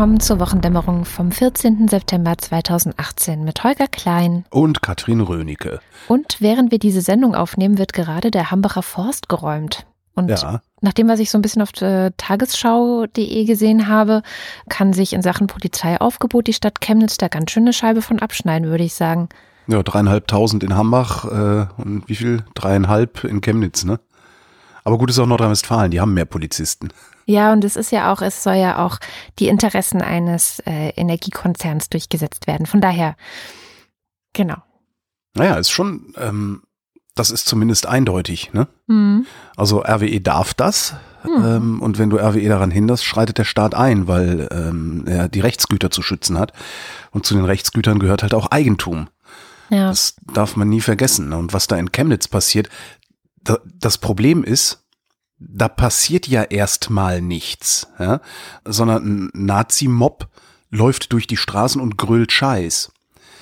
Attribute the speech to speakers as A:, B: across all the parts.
A: Willkommen zur Wochendämmerung vom 14. September 2018 mit Holger Klein
B: und Katrin Rönecke.
A: Und während wir diese Sendung aufnehmen, wird gerade der Hambacher Forst geräumt. Und ja. nach dem, was ich so ein bisschen auf tagesschau.de gesehen habe, kann sich in Sachen Polizeiaufgebot die Stadt Chemnitz da ganz schön eine Scheibe von abschneiden, würde ich sagen.
B: Ja, dreieinhalbtausend in Hambach äh, und wie viel? Dreieinhalb in Chemnitz, ne? Aber gut ist auch Nordrhein-Westfalen, die haben mehr Polizisten.
A: Ja, und es ist ja auch, es soll ja auch die Interessen eines äh, Energiekonzerns durchgesetzt werden. Von daher, genau.
B: Naja, ist schon, ähm, das ist zumindest eindeutig, ne? Mhm. Also RWE darf das. Mhm. Ähm, und wenn du RWE daran hinderst, schreitet der Staat ein, weil ähm, er die Rechtsgüter zu schützen hat. Und zu den Rechtsgütern gehört halt auch Eigentum. Ja. Das darf man nie vergessen. Ne? Und was da in Chemnitz passiert, da, das Problem ist, da passiert ja erstmal nichts, ja? sondern ein Nazi-Mob läuft durch die Straßen und grölt Scheiß.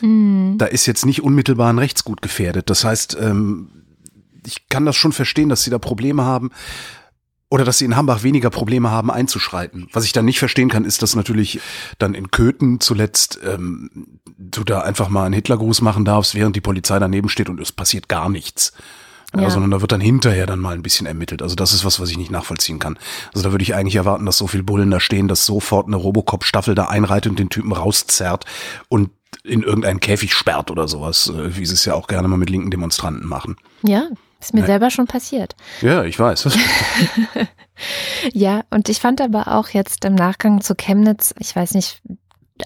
B: Mhm. Da ist jetzt nicht unmittelbar ein Rechtsgut gefährdet. Das heißt, ähm, ich kann das schon verstehen, dass sie da Probleme haben oder dass sie in Hambach weniger Probleme haben einzuschreiten. Was ich dann nicht verstehen kann, ist, dass natürlich dann in Köthen zuletzt ähm, du da einfach mal einen Hitlergruß machen darfst, während die Polizei daneben steht und es passiert gar nichts. Ja, ja. sondern da wird dann hinterher dann mal ein bisschen ermittelt. Also das ist was, was ich nicht nachvollziehen kann. Also da würde ich eigentlich erwarten, dass so viel Bullen da stehen, dass sofort eine Robocop-Staffel da einreitet und den Typen rauszerrt und in irgendeinen Käfig sperrt oder sowas, äh, wie sie es ja auch gerne mal mit linken Demonstranten machen.
A: Ja, ist mir ja. selber schon passiert.
B: Ja, ich weiß.
A: ja, und ich fand aber auch jetzt im Nachgang zu Chemnitz, ich weiß nicht,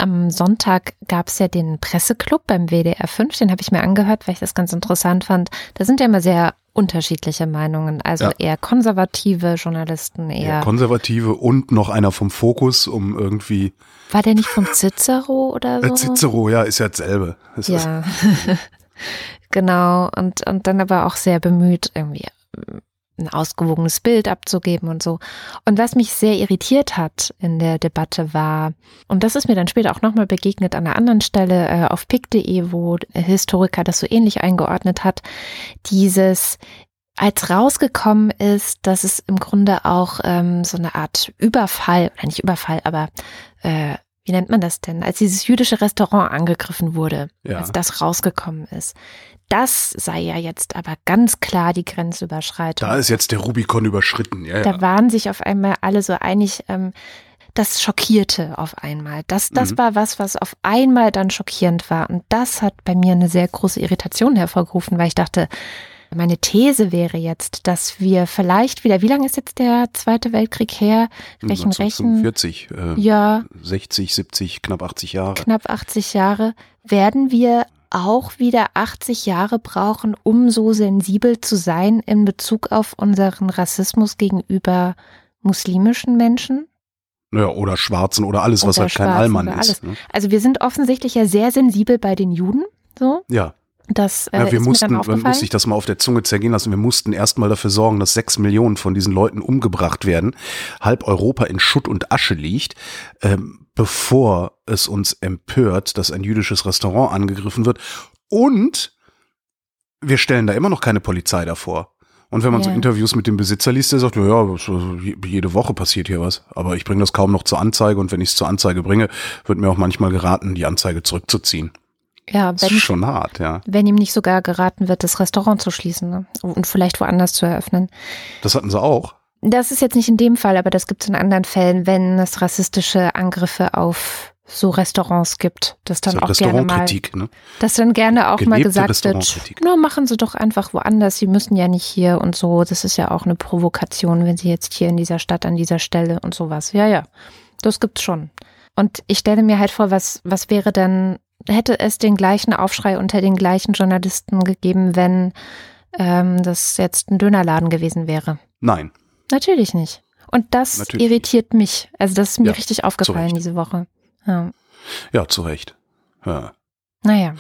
A: am Sonntag gab es ja den Presseclub beim WDR 5, den habe ich mir angehört, weil ich das ganz interessant fand. Da sind ja immer sehr unterschiedliche Meinungen, also ja. eher konservative Journalisten, eher. Ja,
B: konservative und noch einer vom Fokus, um irgendwie.
A: War der nicht vom Cicero oder so?
B: Cicero, ja, ist ja dasselbe.
A: Ist ja. genau, und, und dann aber auch sehr bemüht, irgendwie ein ausgewogenes Bild abzugeben und so. Und was mich sehr irritiert hat in der Debatte war, und das ist mir dann später auch nochmal begegnet an einer anderen Stelle äh, auf pick.de, wo Historiker das so ähnlich eingeordnet hat, dieses, als rausgekommen ist, dass es im Grunde auch ähm, so eine Art Überfall, oder nicht Überfall, aber äh, wie nennt man das denn, als dieses jüdische Restaurant angegriffen wurde, ja. als das rausgekommen ist. Das sei ja jetzt aber ganz klar die Grenzüberschreitung.
B: Da ist jetzt der Rubikon überschritten. Ja,
A: da waren sich auf einmal alle so einig. Ähm, das schockierte auf einmal. Das, das mhm. war was, was auf einmal dann schockierend war. Und das hat bei mir eine sehr große Irritation hervorgerufen, weil ich dachte, meine These wäre jetzt, dass wir vielleicht wieder, wie lange ist jetzt der Zweite Weltkrieg her?
B: Rechen, rechen. 40, äh, ja. 60, 70, knapp 80 Jahre.
A: Knapp 80 Jahre. Werden wir auch wieder 80 Jahre brauchen, um so sensibel zu sein in Bezug auf unseren Rassismus gegenüber muslimischen Menschen?
B: Naja, oder Schwarzen oder alles, was oder halt kein Allmann ist. Ne?
A: Also wir sind offensichtlich ja sehr sensibel bei den Juden. So.
B: Ja.
A: Das,
B: äh, ja, wir mussten, man muss sich das mal auf der Zunge zergehen lassen. Wir mussten erstmal dafür sorgen, dass sechs Millionen von diesen Leuten umgebracht werden, halb Europa in Schutt und Asche liegt, ähm, bevor es uns empört, dass ein jüdisches Restaurant angegriffen wird. Und wir stellen da immer noch keine Polizei davor. Und wenn man yeah. so Interviews mit dem Besitzer liest, der sagt, ja, jede Woche passiert hier was. Aber ich bringe das kaum noch zur Anzeige und wenn ich es zur Anzeige bringe, wird mir auch manchmal geraten, die Anzeige zurückzuziehen. Ja, wenn, das ist schon hart, ja.
A: Wenn ihm nicht sogar geraten wird, das Restaurant zu schließen ne? und vielleicht woanders zu eröffnen.
B: Das hatten sie auch.
A: Das ist jetzt nicht in dem Fall, aber das gibt es in anderen Fällen, wenn es rassistische Angriffe auf so Restaurants gibt, dass dann so auch gerne mal, ne? dass dann gerne auch Gelebte mal gesagt wird, nur machen Sie doch einfach woanders, Sie müssen ja nicht hier und so. Das ist ja auch eine Provokation, wenn Sie jetzt hier in dieser Stadt an dieser Stelle und sowas. Ja, ja, das gibt's schon. Und ich stelle mir halt vor, was was wäre denn hätte es den gleichen Aufschrei unter den gleichen Journalisten gegeben, wenn ähm, das jetzt ein Dönerladen gewesen wäre?
B: Nein.
A: Natürlich nicht. Und das Natürlich irritiert mich. Also das ist mir ja, richtig aufgefallen diese Woche. Ja,
B: ja zu Recht. Ja.
A: Naja.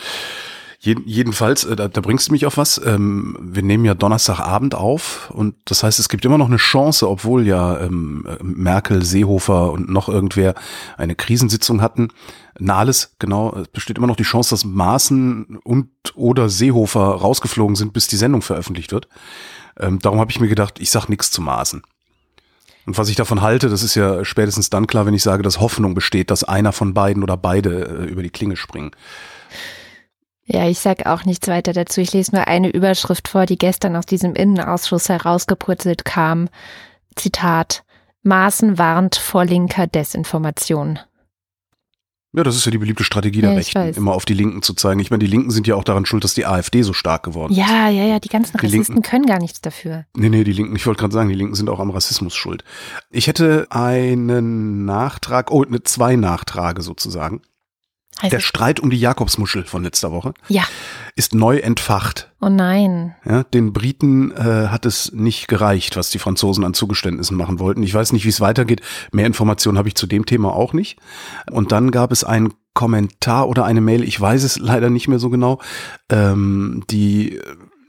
B: Jedenfalls, äh, da, da bringst du mich auf was. Ähm, wir nehmen ja Donnerstagabend auf und das heißt, es gibt immer noch eine Chance, obwohl ja ähm, Merkel, Seehofer und noch irgendwer eine Krisensitzung hatten, Nahles, genau, es besteht immer noch die Chance, dass Maaßen und oder Seehofer rausgeflogen sind, bis die Sendung veröffentlicht wird. Ähm, darum habe ich mir gedacht, ich sag nichts zu Maaßen. Und was ich davon halte, das ist ja spätestens dann klar, wenn ich sage, dass Hoffnung besteht, dass einer von beiden oder beide äh, über die Klinge springen.
A: Ja, ich sage auch nichts weiter dazu. Ich lese nur eine Überschrift vor, die gestern aus diesem Innenausschuss herausgepurzelt kam. Zitat. Maaßen warnt vor linker Desinformation.
B: Ja, das ist ja die beliebte Strategie der ja, Rechten, immer auf die Linken zu zeigen. Ich meine, die Linken sind ja auch daran schuld, dass die AfD so stark geworden
A: ja, ist. Ja, ja, ja, die ganzen die Rassisten Linken, können gar nichts dafür.
B: Nee, nee, die Linken, ich wollte gerade sagen, die Linken sind auch am Rassismus schuld. Ich hätte einen Nachtrag, oh, ne, zwei Nachtrage sozusagen. Heißt der Streit um die Jakobsmuschel von letzter Woche
A: ja.
B: ist neu entfacht.
A: Oh nein.
B: Ja, den Briten äh, hat es nicht gereicht, was die Franzosen an Zugeständnissen machen wollten. Ich weiß nicht, wie es weitergeht. Mehr Informationen habe ich zu dem Thema auch nicht. Und dann gab es einen Kommentar oder eine Mail, ich weiß es leider nicht mehr so genau, ähm, die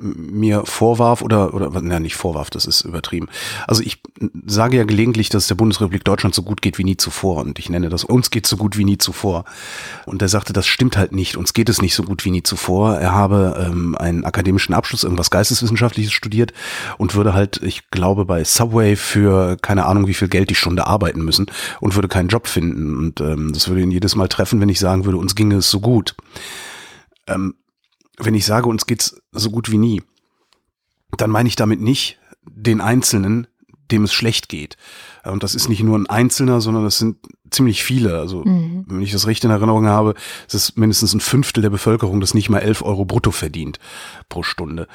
B: mir vorwarf oder oder na nicht vorwarf, das ist übertrieben. Also ich sage ja gelegentlich, dass es der Bundesrepublik Deutschland so gut geht wie nie zuvor und ich nenne das uns geht so gut wie nie zuvor. Und er sagte, das stimmt halt nicht. Uns geht es nicht so gut wie nie zuvor. Er habe ähm, einen akademischen Abschluss, irgendwas geisteswissenschaftliches studiert und würde halt, ich glaube, bei Subway für keine Ahnung wie viel Geld die Stunde arbeiten müssen und würde keinen Job finden und ähm, das würde ihn jedes Mal treffen, wenn ich sagen würde, uns ginge es so gut. Ähm, wenn ich sage, uns geht's so gut wie nie, dann meine ich damit nicht den Einzelnen, dem es schlecht geht. Und das ist nicht nur ein Einzelner, sondern das sind ziemlich viele. Also, mhm. wenn ich das recht in Erinnerung habe, ist es mindestens ein Fünftel der Bevölkerung, das nicht mal elf Euro brutto verdient pro Stunde.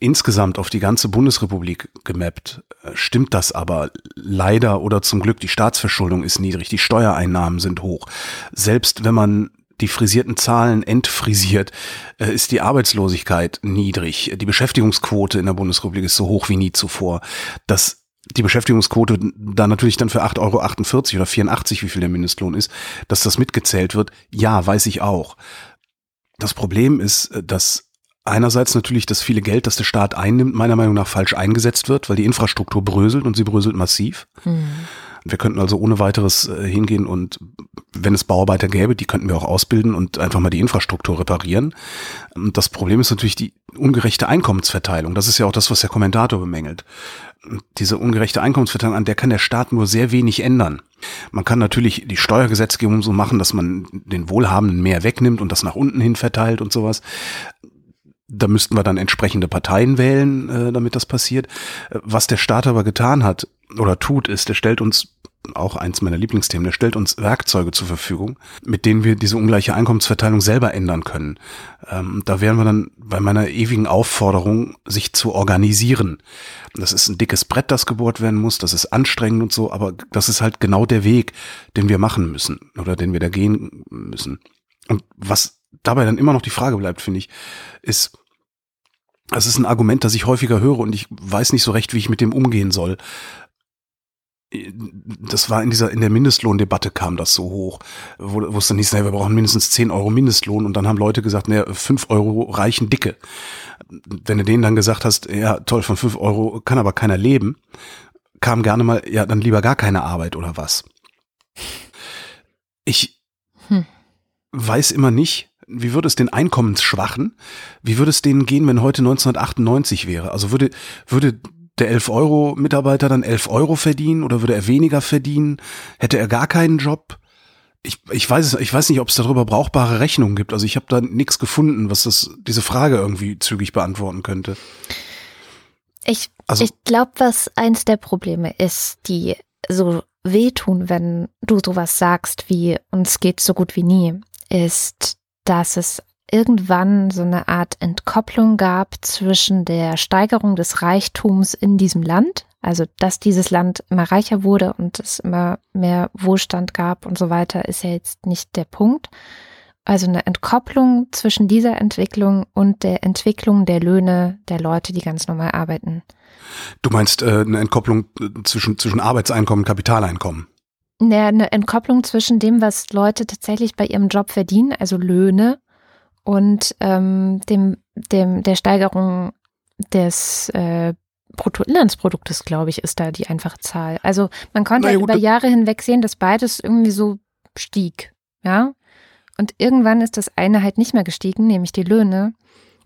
B: Insgesamt auf die ganze Bundesrepublik gemappt, äh, stimmt das aber leider oder zum Glück. Die Staatsverschuldung ist niedrig, die Steuereinnahmen sind hoch. Selbst wenn man die frisierten Zahlen entfrisiert, äh, ist die Arbeitslosigkeit niedrig. Die Beschäftigungsquote in der Bundesrepublik ist so hoch wie nie zuvor. Dass die Beschäftigungsquote da natürlich dann für 8,48 Euro oder 84, wie viel der Mindestlohn ist, dass das mitgezählt wird, ja, weiß ich auch. Das Problem ist, äh, dass einerseits natürlich das viele Geld, das der Staat einnimmt, meiner Meinung nach falsch eingesetzt wird, weil die Infrastruktur bröselt und sie bröselt massiv. Mhm. Wir könnten also ohne weiteres äh, hingehen und wenn es Bauarbeiter gäbe, die könnten wir auch ausbilden und einfach mal die Infrastruktur reparieren. Und das Problem ist natürlich die ungerechte Einkommensverteilung. Das ist ja auch das, was der Kommentator bemängelt. Diese ungerechte Einkommensverteilung, an der kann der Staat nur sehr wenig ändern. Man kann natürlich die Steuergesetzgebung so machen, dass man den Wohlhabenden mehr wegnimmt und das nach unten hin verteilt und sowas. Da müssten wir dann entsprechende Parteien wählen, äh, damit das passiert. Was der Staat aber getan hat oder tut, ist, er stellt uns auch eins meiner Lieblingsthemen, der stellt uns Werkzeuge zur Verfügung, mit denen wir diese ungleiche Einkommensverteilung selber ändern können. Ähm, da wären wir dann bei meiner ewigen Aufforderung, sich zu organisieren. Das ist ein dickes Brett, das gebohrt werden muss, das ist anstrengend und so, aber das ist halt genau der Weg, den wir machen müssen oder den wir da gehen müssen. Und was dabei dann immer noch die Frage bleibt, finde ich, ist, das ist ein Argument, das ich häufiger höre und ich weiß nicht so recht, wie ich mit dem umgehen soll das war in dieser, in der Mindestlohndebatte kam das so hoch, wo, wo es dann hieß, naja, wir brauchen mindestens 10 Euro Mindestlohn und dann haben Leute gesagt, naja, 5 Euro reichen dicke. Wenn du denen dann gesagt hast, ja, toll, von 5 Euro kann aber keiner leben, kam gerne mal, ja, dann lieber gar keine Arbeit oder was. Ich hm. weiß immer nicht, wie würde es den Einkommensschwachen, wie würde es denen gehen, wenn heute 1998 wäre? Also würde, würde der 11-Euro-Mitarbeiter dann 11 Euro verdienen oder würde er weniger verdienen? Hätte er gar keinen Job? Ich, ich weiß es, ich weiß nicht, ob es darüber brauchbare Rechnungen gibt. Also ich habe da nichts gefunden, was das, diese Frage irgendwie zügig beantworten könnte.
A: Ich, also, ich glaube, was eins der Probleme ist, die so wehtun, wenn du sowas sagst wie uns geht so gut wie nie, ist, dass es irgendwann so eine Art Entkopplung gab zwischen der Steigerung des Reichtums in diesem Land, also dass dieses Land immer reicher wurde und es immer mehr Wohlstand gab und so weiter, ist ja jetzt nicht der Punkt. Also eine Entkopplung zwischen dieser Entwicklung und der Entwicklung der Löhne der Leute, die ganz normal arbeiten.
B: Du meinst äh, eine Entkopplung äh, zwischen, zwischen Arbeitseinkommen und Kapitaleinkommen?
A: Naja, eine Entkopplung zwischen dem, was Leute tatsächlich bei ihrem Job verdienen, also Löhne, und ähm, dem, dem, der Steigerung des äh, Bruttoinlandsproduktes, glaube ich, ist da die einfache Zahl. Also man konnte naja, über Jahre hinweg sehen, dass beides irgendwie so stieg, ja. Und irgendwann ist das eine halt nicht mehr gestiegen, nämlich die Löhne.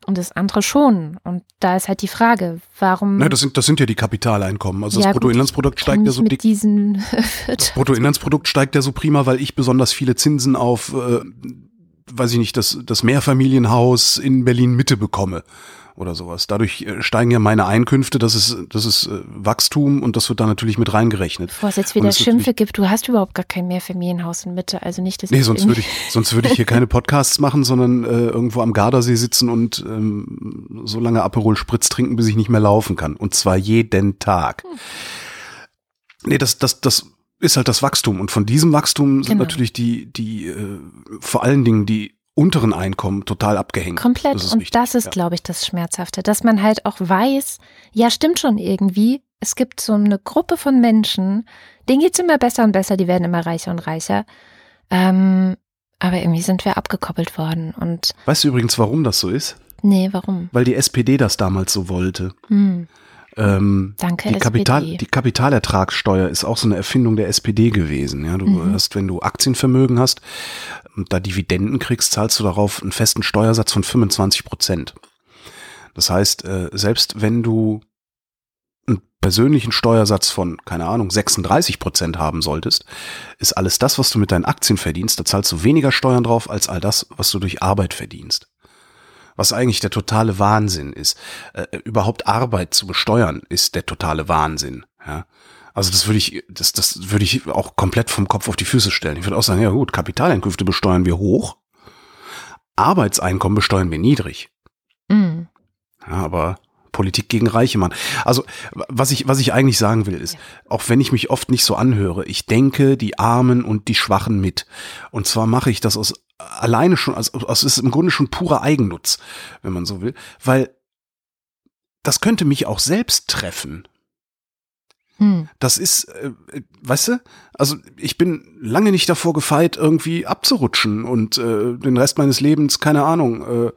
A: und das andere schon. Und da ist halt die Frage, warum.
B: Na, das sind, das sind ja die Kapitaleinkommen. Also ja, das Bruttoinlandsprodukt steigt ja so
A: mit diesen
B: Das Bruttoinlandsprodukt steigt ja so prima, weil ich besonders viele Zinsen auf, äh, weiß ich nicht, das, das Mehrfamilienhaus in Berlin Mitte bekomme oder sowas. Dadurch äh, steigen ja meine Einkünfte, das ist, das ist äh, Wachstum und das wird da natürlich mit reingerechnet.
A: Bevor es jetzt wieder Schimpfe gibt, du hast überhaupt gar kein Mehrfamilienhaus in Mitte, also nicht das.
B: Nee, sonst würde ich, sonst würde ich hier keine Podcasts machen, sondern äh, irgendwo am Gardasee sitzen und ähm, so lange Aperol Spritz trinken, bis ich nicht mehr laufen kann. Und zwar jeden Tag. Hm. Nee, das, das, das ist halt das Wachstum. Und von diesem Wachstum sind genau. natürlich die, die, äh, vor allen Dingen die unteren Einkommen total abgehängt.
A: Komplett. Das und wichtig. das ist, ja. glaube ich, das Schmerzhafte, dass man halt auch weiß, ja, stimmt schon irgendwie. Es gibt so eine Gruppe von Menschen, denen geht's immer besser und besser, die werden immer reicher und reicher. Ähm, aber irgendwie sind wir abgekoppelt worden. Und
B: weißt du übrigens, warum das so ist?
A: Nee, warum?
B: Weil die SPD das damals so wollte. Hm. Ähm,
A: Danke,
B: die, Kapital, die Kapitalertragssteuer ist auch so eine Erfindung der SPD gewesen. Ja, du mhm. hast, wenn du Aktienvermögen hast und da Dividenden kriegst, zahlst du darauf einen festen Steuersatz von 25 Prozent. Das heißt, äh, selbst wenn du einen persönlichen Steuersatz von, keine Ahnung, 36 Prozent haben solltest, ist alles das, was du mit deinen Aktien verdienst, da zahlst du weniger Steuern drauf als all das, was du durch Arbeit verdienst was eigentlich der totale Wahnsinn ist. Äh, überhaupt Arbeit zu besteuern, ist der totale Wahnsinn. Ja. Also das würde ich, das, das würde ich auch komplett vom Kopf auf die Füße stellen. Ich würde auch sagen, ja gut, Kapitaleinkünfte besteuern wir hoch, Arbeitseinkommen besteuern wir niedrig. Mhm. Ja, aber Politik gegen Reiche, Mann. Also, was ich, was ich eigentlich sagen will, ist, auch wenn ich mich oft nicht so anhöre, ich denke die Armen und die Schwachen mit. Und zwar mache ich das aus alleine schon, also, also es ist im Grunde schon purer Eigennutz, wenn man so will, weil das könnte mich auch selbst treffen. Hm. Das ist, äh, weißt du, also ich bin lange nicht davor gefeit, irgendwie abzurutschen und äh, den Rest meines Lebens, keine Ahnung, äh,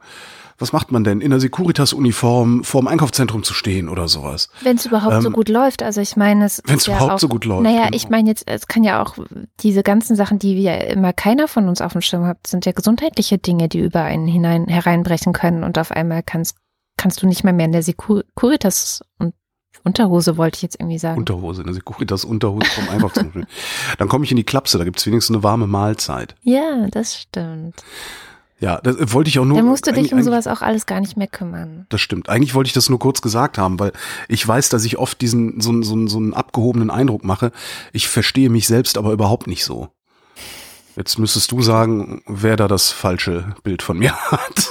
B: was macht man denn, in der Securitas-Uniform vorm Einkaufszentrum zu stehen oder sowas.
A: Wenn es überhaupt ähm, so gut läuft. Also ich meine, es
B: Wenn es ja überhaupt auch, so gut läuft.
A: Naja, genau. ich meine jetzt, es kann ja auch diese ganzen Sachen, die wir immer keiner von uns auf dem Schirm hat, sind ja gesundheitliche Dinge, die über einen hinein hereinbrechen können und auf einmal kannst, kannst du nicht mehr mehr in der Securitas und Unterhose wollte ich jetzt irgendwie sagen.
B: Unterhose, eine Securitas Unterhose vom Einkaufszentrum. Dann komme ich in die Klapse, da gibt es wenigstens eine warme Mahlzeit.
A: Ja, das stimmt.
B: Ja, das wollte ich auch nur.
A: Da musst du dich um sowas auch alles gar nicht mehr kümmern.
B: Das stimmt. Eigentlich wollte ich das nur kurz gesagt haben, weil ich weiß, dass ich oft diesen so, so, so einen abgehobenen Eindruck mache. Ich verstehe mich selbst aber überhaupt nicht so. Jetzt müsstest du sagen, wer da das falsche Bild von mir hat.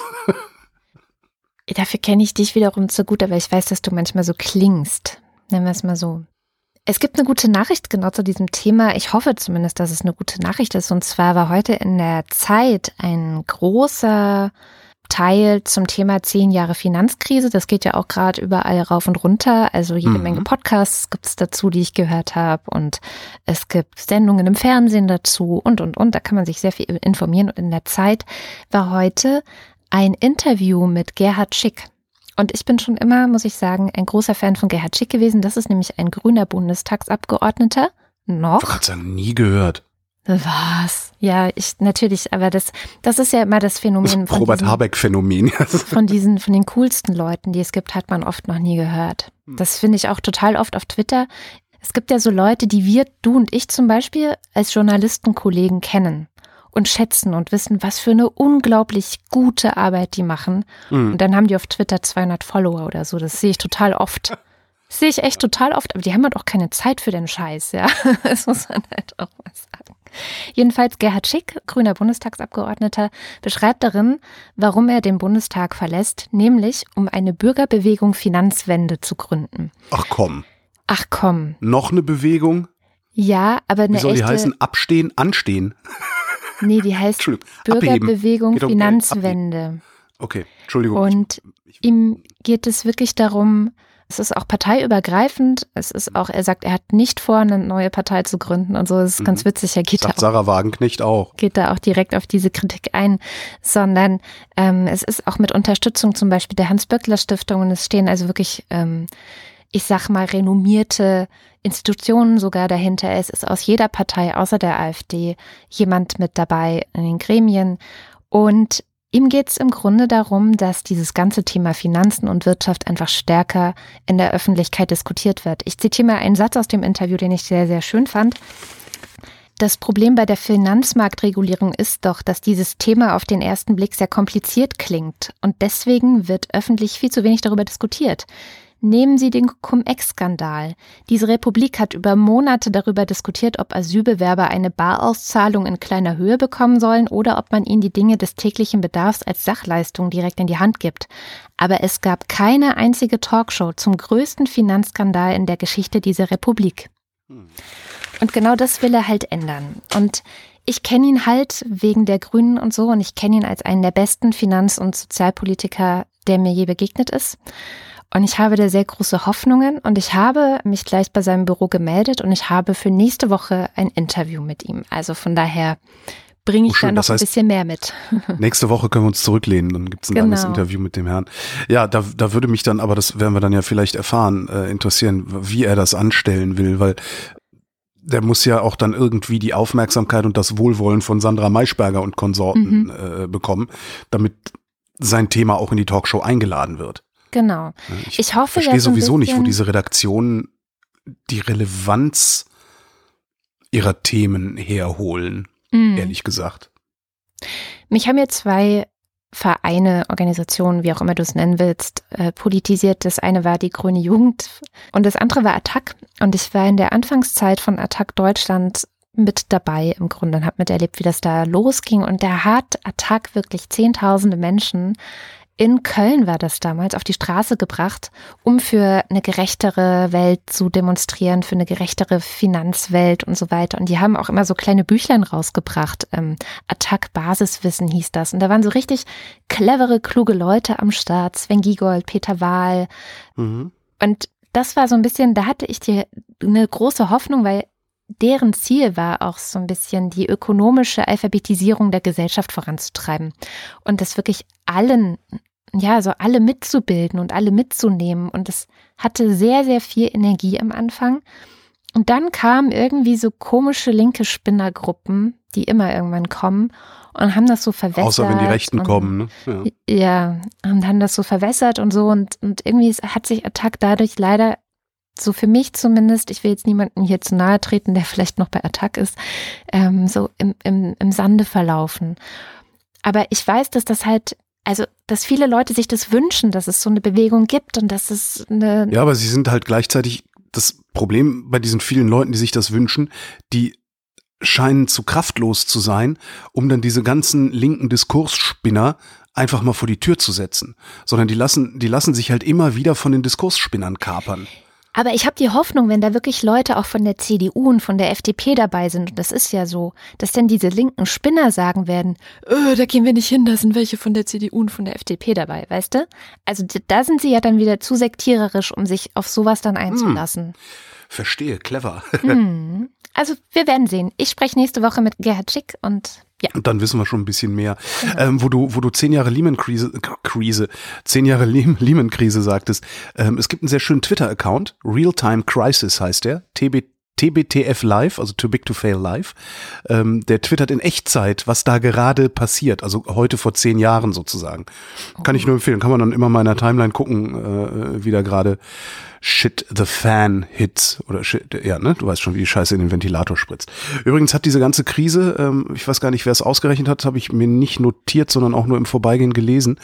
A: Dafür kenne ich dich wiederum zu gut, aber ich weiß, dass du manchmal so klingst. Nennen wir es mal so. Es gibt eine gute Nachricht genau zu diesem Thema. Ich hoffe zumindest, dass es eine gute Nachricht ist. Und zwar war heute in der Zeit ein großer Teil zum Thema zehn Jahre Finanzkrise. Das geht ja auch gerade überall rauf und runter. Also jede mhm. Menge Podcasts gibt es dazu, die ich gehört habe. Und es gibt Sendungen im Fernsehen dazu und, und, und. Da kann man sich sehr viel informieren. Und in der Zeit war heute ein Interview mit Gerhard Schick. Und ich bin schon immer, muss ich sagen, ein großer Fan von Gerhard Schick gewesen. Das ist nämlich ein grüner Bundestagsabgeordneter. Noch.
B: Du hast ja nie gehört.
A: Was? Ja, ich natürlich, aber das, das ist ja immer das Phänomen.
B: Das Robert Habeck-Phänomen.
A: von diesen, von den coolsten Leuten, die es gibt, hat man oft noch nie gehört. Hm. Das finde ich auch total oft auf Twitter. Es gibt ja so Leute, die wir, du und ich zum Beispiel, als Journalistenkollegen kennen und schätzen und wissen, was für eine unglaublich gute Arbeit die machen. Mhm. Und dann haben die auf Twitter 200 Follower oder so. Das sehe ich total oft. Das sehe ich echt total oft, aber die haben halt auch keine Zeit für den Scheiß, ja. Das muss man halt auch mal sagen. Jedenfalls Gerhard Schick, grüner Bundestagsabgeordneter, beschreibt darin, warum er den Bundestag verlässt, nämlich um eine Bürgerbewegung Finanzwende zu gründen.
B: Ach komm.
A: Ach komm.
B: Noch eine Bewegung?
A: Ja, aber eine
B: Wie soll
A: echte,
B: die heißen? Abstehen, anstehen.
A: Nee, die heißt Bürgerbewegung Finanzwende.
B: Okay, Entschuldigung.
A: Und ihm geht es wirklich darum, es ist auch parteiübergreifend. Es ist auch, er sagt, er hat nicht vor, eine neue Partei zu gründen und so. Das ist mhm. ganz witzig. Er geht
B: sagt
A: da auch,
B: Sarah Wagenknecht auch.
A: Geht da auch direkt auf diese Kritik ein, sondern ähm, es ist auch mit Unterstützung zum Beispiel der Hans-Böckler-Stiftung und es stehen also wirklich, ähm, ich sag mal, renommierte Institutionen sogar dahinter. Es ist aus jeder Partei außer der AfD jemand mit dabei in den Gremien. Und Ihm geht es im Grunde darum, dass dieses ganze Thema Finanzen und Wirtschaft einfach stärker in der Öffentlichkeit diskutiert wird. Ich zitiere mal einen Satz aus dem Interview, den ich sehr, sehr schön fand. Das Problem bei der Finanzmarktregulierung ist doch, dass dieses Thema auf den ersten Blick sehr kompliziert klingt und deswegen wird öffentlich viel zu wenig darüber diskutiert. Nehmen Sie den Cum-Ex-Skandal. Diese Republik hat über Monate darüber diskutiert, ob Asylbewerber eine Barauszahlung in kleiner Höhe bekommen sollen oder ob man ihnen die Dinge des täglichen Bedarfs als Sachleistung direkt in die Hand gibt. Aber es gab keine einzige Talkshow zum größten Finanzskandal in der Geschichte dieser Republik. Und genau das will er halt ändern. Und ich kenne ihn halt wegen der Grünen und so und ich kenne ihn als einen der besten Finanz- und Sozialpolitiker, der mir je begegnet ist. Und ich habe da sehr große Hoffnungen und ich habe mich gleich bei seinem Büro gemeldet und ich habe für nächste Woche ein Interview mit ihm. Also von daher bringe ich oh, da noch das heißt, ein bisschen mehr mit.
B: Nächste Woche können wir uns zurücklehnen, dann gibt es ein genau. langes Interview mit dem Herrn. Ja, da, da würde mich dann, aber das werden wir dann ja vielleicht erfahren, äh, interessieren, wie er das anstellen will, weil der muss ja auch dann irgendwie die Aufmerksamkeit und das Wohlwollen von Sandra Maischberger und Konsorten mhm. äh, bekommen, damit sein Thema auch in die Talkshow eingeladen wird.
A: Genau.
B: Ich, ich hoffe, verstehe sowieso nicht, wo diese Redaktionen die Relevanz ihrer Themen herholen, mhm. ehrlich gesagt.
A: Mich haben jetzt zwei Vereine, Organisationen, wie auch immer du es nennen willst, äh, politisiert. Das eine war die Grüne Jugend und das andere war Attac. Und ich war in der Anfangszeit von Attac Deutschland mit dabei im Grunde und habe miterlebt, wie das da losging. Und da hat Attac wirklich Zehntausende Menschen in Köln war das damals auf die Straße gebracht, um für eine gerechtere Welt zu demonstrieren, für eine gerechtere Finanzwelt und so weiter. Und die haben auch immer so kleine Büchlein rausgebracht. Ähm, Attack Basiswissen hieß das. Und da waren so richtig clevere, kluge Leute am Start. Sven Giegold, Peter Wahl. Mhm. Und das war so ein bisschen, da hatte ich dir eine große Hoffnung, weil deren Ziel war auch so ein bisschen die ökonomische Alphabetisierung der Gesellschaft voranzutreiben und das wirklich allen, ja, so alle mitzubilden und alle mitzunehmen. Und es hatte sehr, sehr viel Energie am Anfang. Und dann kamen irgendwie so komische linke Spinnergruppen, die immer irgendwann kommen und haben das so verwässert.
B: Außer wenn die Rechten
A: und,
B: kommen,
A: ne? Ja. ja, und haben das so verwässert und so und, und irgendwie hat sich Attack dadurch leider so für mich zumindest, ich will jetzt niemanden hier zu nahe treten, der vielleicht noch bei Attack ist, ähm, so im, im, im Sande verlaufen. Aber ich weiß, dass das halt, also, dass viele Leute sich das wünschen, dass es so eine Bewegung gibt und dass es eine.
B: Ja, aber sie sind halt gleichzeitig das Problem bei diesen vielen Leuten, die sich das wünschen, die scheinen zu kraftlos zu sein, um dann diese ganzen linken Diskursspinner einfach mal vor die Tür zu setzen, sondern die lassen, die lassen sich halt immer wieder von den Diskursspinnern kapern.
A: Aber ich habe die Hoffnung, wenn da wirklich Leute auch von der CDU und von der FDP dabei sind, und das ist ja so, dass dann diese linken Spinner sagen werden, öh, da gehen wir nicht hin, da sind welche von der CDU und von der FDP dabei, weißt du? Also da sind sie ja dann wieder zu sektiererisch, um sich auf sowas dann einzulassen. Hm.
B: Verstehe, clever.
A: Hm. Also wir werden sehen. Ich spreche nächste Woche mit Gerhard Schick und ja.
B: Und dann wissen wir schon ein bisschen mehr. Genau. Ähm, wo du, wo du zehn Jahre Lehman-Krise, Krise, zehn Jahre Lehman-Krise sagtest. Ähm, es gibt einen sehr schönen Twitter-Account. Real-Time Crisis heißt der. TB, TBTF Live, also Too Big to Fail Live. Ähm, der twittert in Echtzeit, was da gerade passiert. Also heute vor zehn Jahren sozusagen. Kann ich nur empfehlen. Kann man dann immer mal in der Timeline gucken, äh, wie da gerade Shit the Fan Hits oder Shit, ja, ne? Du weißt schon, wie die Scheiße in den Ventilator spritzt. Übrigens hat diese ganze Krise, ähm, ich weiß gar nicht, wer es ausgerechnet hat, habe ich mir nicht notiert, sondern auch nur im Vorbeigehen gelesen.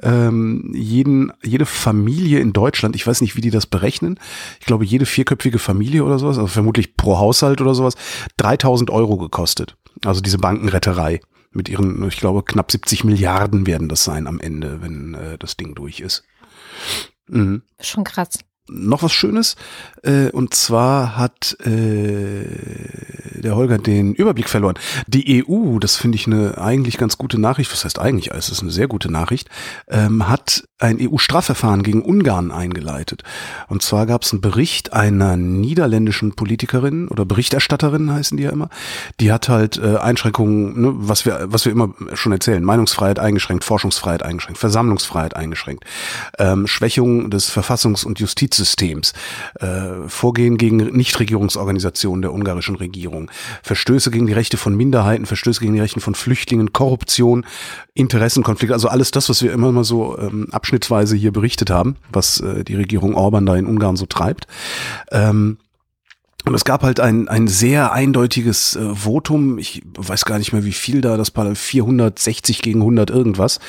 B: Ähm, jeden, jede Familie in Deutschland, ich weiß nicht, wie die das berechnen. Ich glaube, jede vierköpfige Familie oder sowas, also vermutlich pro Haushalt oder sowas, 3000 Euro gekostet. Also diese Bankenretterei mit ihren, ich glaube, knapp 70 Milliarden werden das sein am Ende, wenn äh, das Ding durch ist.
A: Mhm. Schon krass
B: noch was Schönes. Äh, und zwar hat äh, der Holger den Überblick verloren. Die EU, das finde ich eine eigentlich ganz gute Nachricht, was heißt eigentlich, es ist eine sehr gute Nachricht, ähm, hat ein EU-Strafverfahren gegen Ungarn eingeleitet. Und zwar gab es einen Bericht einer niederländischen Politikerin oder Berichterstatterin heißen die ja immer. Die hat halt äh, Einschränkungen, ne, was wir was wir immer schon erzählen, Meinungsfreiheit eingeschränkt, Forschungsfreiheit eingeschränkt, Versammlungsfreiheit eingeschränkt, ähm, Schwächung des Verfassungs- und Justiz Justizsystems, äh, Vorgehen gegen Nichtregierungsorganisationen der ungarischen Regierung, Verstöße gegen die Rechte von Minderheiten, Verstöße gegen die Rechte von Flüchtlingen, Korruption, Interessenkonflikte, also alles das, was wir immer mal so ähm, abschnittsweise hier berichtet haben, was äh, die Regierung Orban da in Ungarn so treibt. Ähm, und es gab halt ein, ein sehr eindeutiges äh, Votum, ich weiß gar nicht mehr wie viel da, das war 460 gegen 100 irgendwas,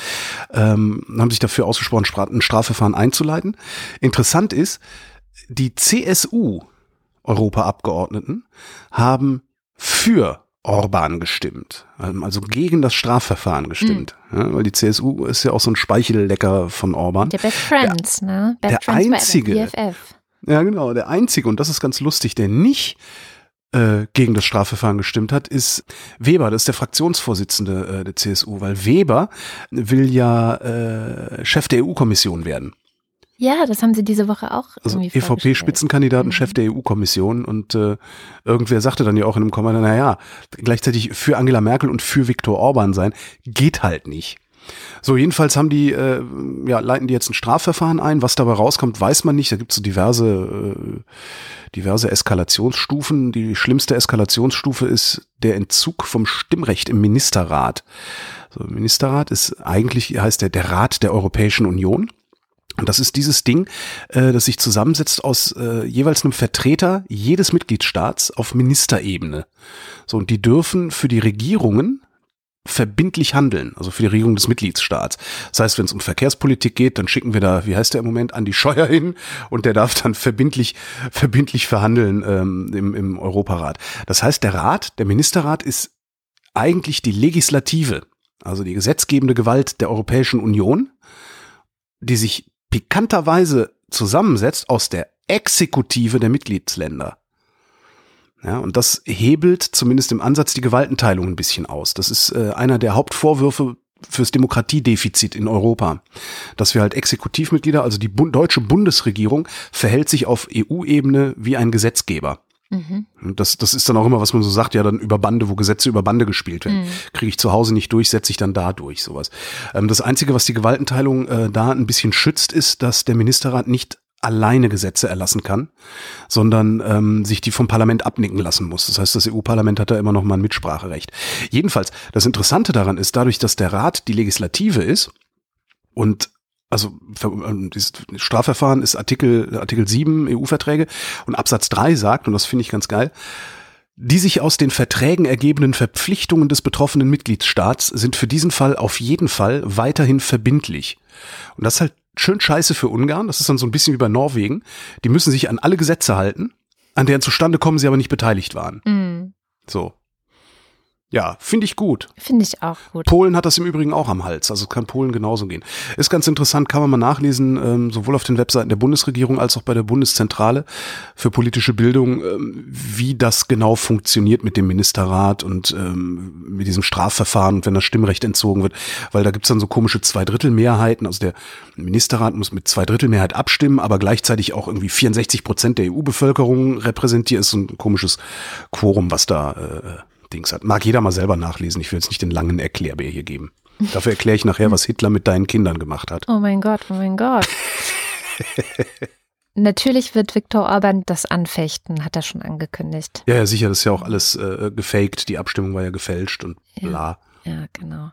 B: ähm, haben sich dafür ausgesprochen, ein Strafverfahren einzuleiten. Interessant ist, die CSU-Europaabgeordneten haben für Orban gestimmt, also gegen das Strafverfahren gestimmt, mhm. ja, weil die CSU ist ja auch so ein Speichellecker von Orban.
A: Der Best Friends,
B: der,
A: ne?
B: Best der Friends einzige, ja, genau. Der einzige, und das ist ganz lustig, der nicht äh, gegen das Strafverfahren gestimmt hat, ist Weber, das ist der Fraktionsvorsitzende äh, der CSU, weil Weber will ja äh, Chef der EU-Kommission werden.
A: Ja, das haben sie diese Woche auch.
B: Also EVP-Spitzenkandidaten, mhm. Chef der EU-Kommission und äh, irgendwer sagte dann ja auch in einem Kommentar, naja, gleichzeitig für Angela Merkel und für Viktor Orban sein, geht halt nicht. So, jedenfalls haben die, äh, ja, leiten die jetzt ein Strafverfahren ein. Was dabei rauskommt, weiß man nicht. Da gibt es so diverse, äh, diverse Eskalationsstufen. Die schlimmste Eskalationsstufe ist der Entzug vom Stimmrecht im Ministerrat. So, Ministerrat ist eigentlich, heißt der, der Rat der Europäischen Union. Und das ist dieses Ding, äh, das sich zusammensetzt aus äh, jeweils einem Vertreter jedes Mitgliedstaats auf Ministerebene. So, und die dürfen für die Regierungen verbindlich handeln, also für die Regierung des Mitgliedsstaats. Das heißt, wenn es um Verkehrspolitik geht, dann schicken wir da, wie heißt der im Moment, an die Scheuer hin und der darf dann verbindlich, verbindlich verhandeln ähm, im, im Europarat. Das heißt, der Rat, der Ministerrat ist eigentlich die Legislative, also die gesetzgebende Gewalt der Europäischen Union, die sich pikanterweise zusammensetzt aus der Exekutive der Mitgliedsländer. Ja, und das hebelt zumindest im Ansatz die Gewaltenteilung ein bisschen aus. Das ist äh, einer der Hauptvorwürfe fürs Demokratiedefizit in Europa, dass wir halt Exekutivmitglieder, also die Bund deutsche Bundesregierung verhält sich auf EU-Ebene wie ein Gesetzgeber. Mhm. Das, das ist dann auch immer, was man so sagt, ja, dann über Bande, wo Gesetze über Bande gespielt werden. Mhm. Kriege ich zu Hause nicht durch, setze ich dann da durch, sowas. Ähm, das Einzige, was die Gewaltenteilung äh, da ein bisschen schützt, ist, dass der Ministerrat nicht alleine Gesetze erlassen kann, sondern ähm, sich die vom Parlament abnicken lassen muss. Das heißt, das EU-Parlament hat da immer noch mal ein Mitspracherecht. Jedenfalls, das Interessante daran ist, dadurch, dass der Rat die Legislative ist und also ähm, dieses Strafverfahren ist Artikel, Artikel 7 EU-Verträge und Absatz 3 sagt, und das finde ich ganz geil, die sich aus den Verträgen ergebenden Verpflichtungen des betroffenen Mitgliedstaats sind für diesen Fall auf jeden Fall weiterhin verbindlich. Und das ist halt schön scheiße für Ungarn. Das ist dann so ein bisschen wie bei Norwegen. Die müssen sich an alle Gesetze halten, an deren zustande kommen sie aber nicht beteiligt waren. Mhm. So. Ja, finde ich gut.
A: Finde ich auch gut.
B: Polen hat das im Übrigen auch am Hals, also kann Polen genauso gehen. Ist ganz interessant, kann man mal nachlesen, ähm, sowohl auf den Webseiten der Bundesregierung als auch bei der Bundeszentrale für politische Bildung, ähm, wie das genau funktioniert mit dem Ministerrat und ähm, mit diesem Strafverfahren und wenn das Stimmrecht entzogen wird, weil da gibt's dann so komische Zweidrittelmehrheiten, also der Ministerrat muss mit Zweidrittelmehrheit abstimmen, aber gleichzeitig auch irgendwie 64 Prozent der EU-Bevölkerung repräsentiert, ist so ein komisches Quorum, was da äh, Dings hat. Mag jeder mal selber nachlesen. Ich will jetzt nicht den langen Erklärbär hier geben. Dafür erkläre ich nachher, was Hitler mit deinen Kindern gemacht hat.
A: Oh mein Gott, oh mein Gott. Natürlich wird Viktor Orban das anfechten, hat er schon angekündigt.
B: Ja, ja, sicher, das ist ja auch alles äh, gefaked. Die Abstimmung war ja gefälscht und bla.
A: Ja, ja, genau.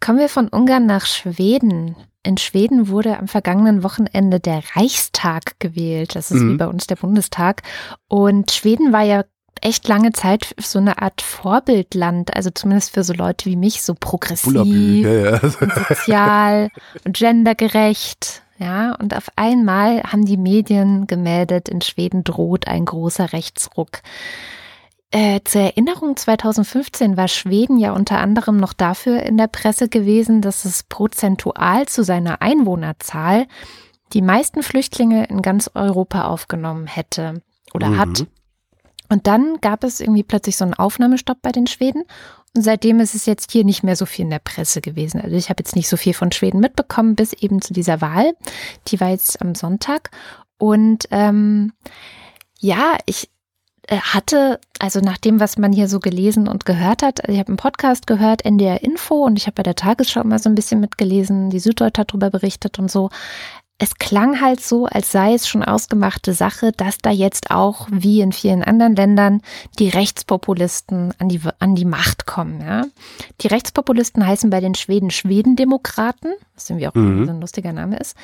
A: Kommen wir von Ungarn nach Schweden. In Schweden wurde am vergangenen Wochenende der Reichstag gewählt. Das ist mhm. wie bei uns der Bundestag. Und Schweden war ja echt lange Zeit so eine Art Vorbildland, also zumindest für so Leute wie mich, so progressiv, ja, ja. sozial und gendergerecht. Ja, und auf einmal haben die Medien gemeldet, in Schweden droht ein großer Rechtsruck. Äh, zur Erinnerung, 2015 war Schweden ja unter anderem noch dafür in der Presse gewesen, dass es prozentual zu seiner Einwohnerzahl die meisten Flüchtlinge in ganz Europa aufgenommen hätte oder mhm. hat. Und dann gab es irgendwie plötzlich so einen Aufnahmestopp bei den Schweden. Und seitdem ist es jetzt hier nicht mehr so viel in der Presse gewesen. Also ich habe jetzt nicht so viel von Schweden mitbekommen, bis eben zu dieser Wahl. Die war jetzt am Sonntag. Und ähm, ja, ich äh, hatte, also nach dem, was man hier so gelesen und gehört hat, also ich habe einen Podcast gehört, NDR Info, und ich habe bei der Tagesschau immer so ein bisschen mitgelesen, die Süddeutsche hat darüber berichtet und so. Es klang halt so, als sei es schon ausgemachte Sache, dass da jetzt auch, wie in vielen anderen Ländern, die Rechtspopulisten an die, an die Macht kommen. Ja? Die Rechtspopulisten heißen bei den Schweden Schwedendemokraten, was irgendwie auch mhm. so ein lustiger Name ist.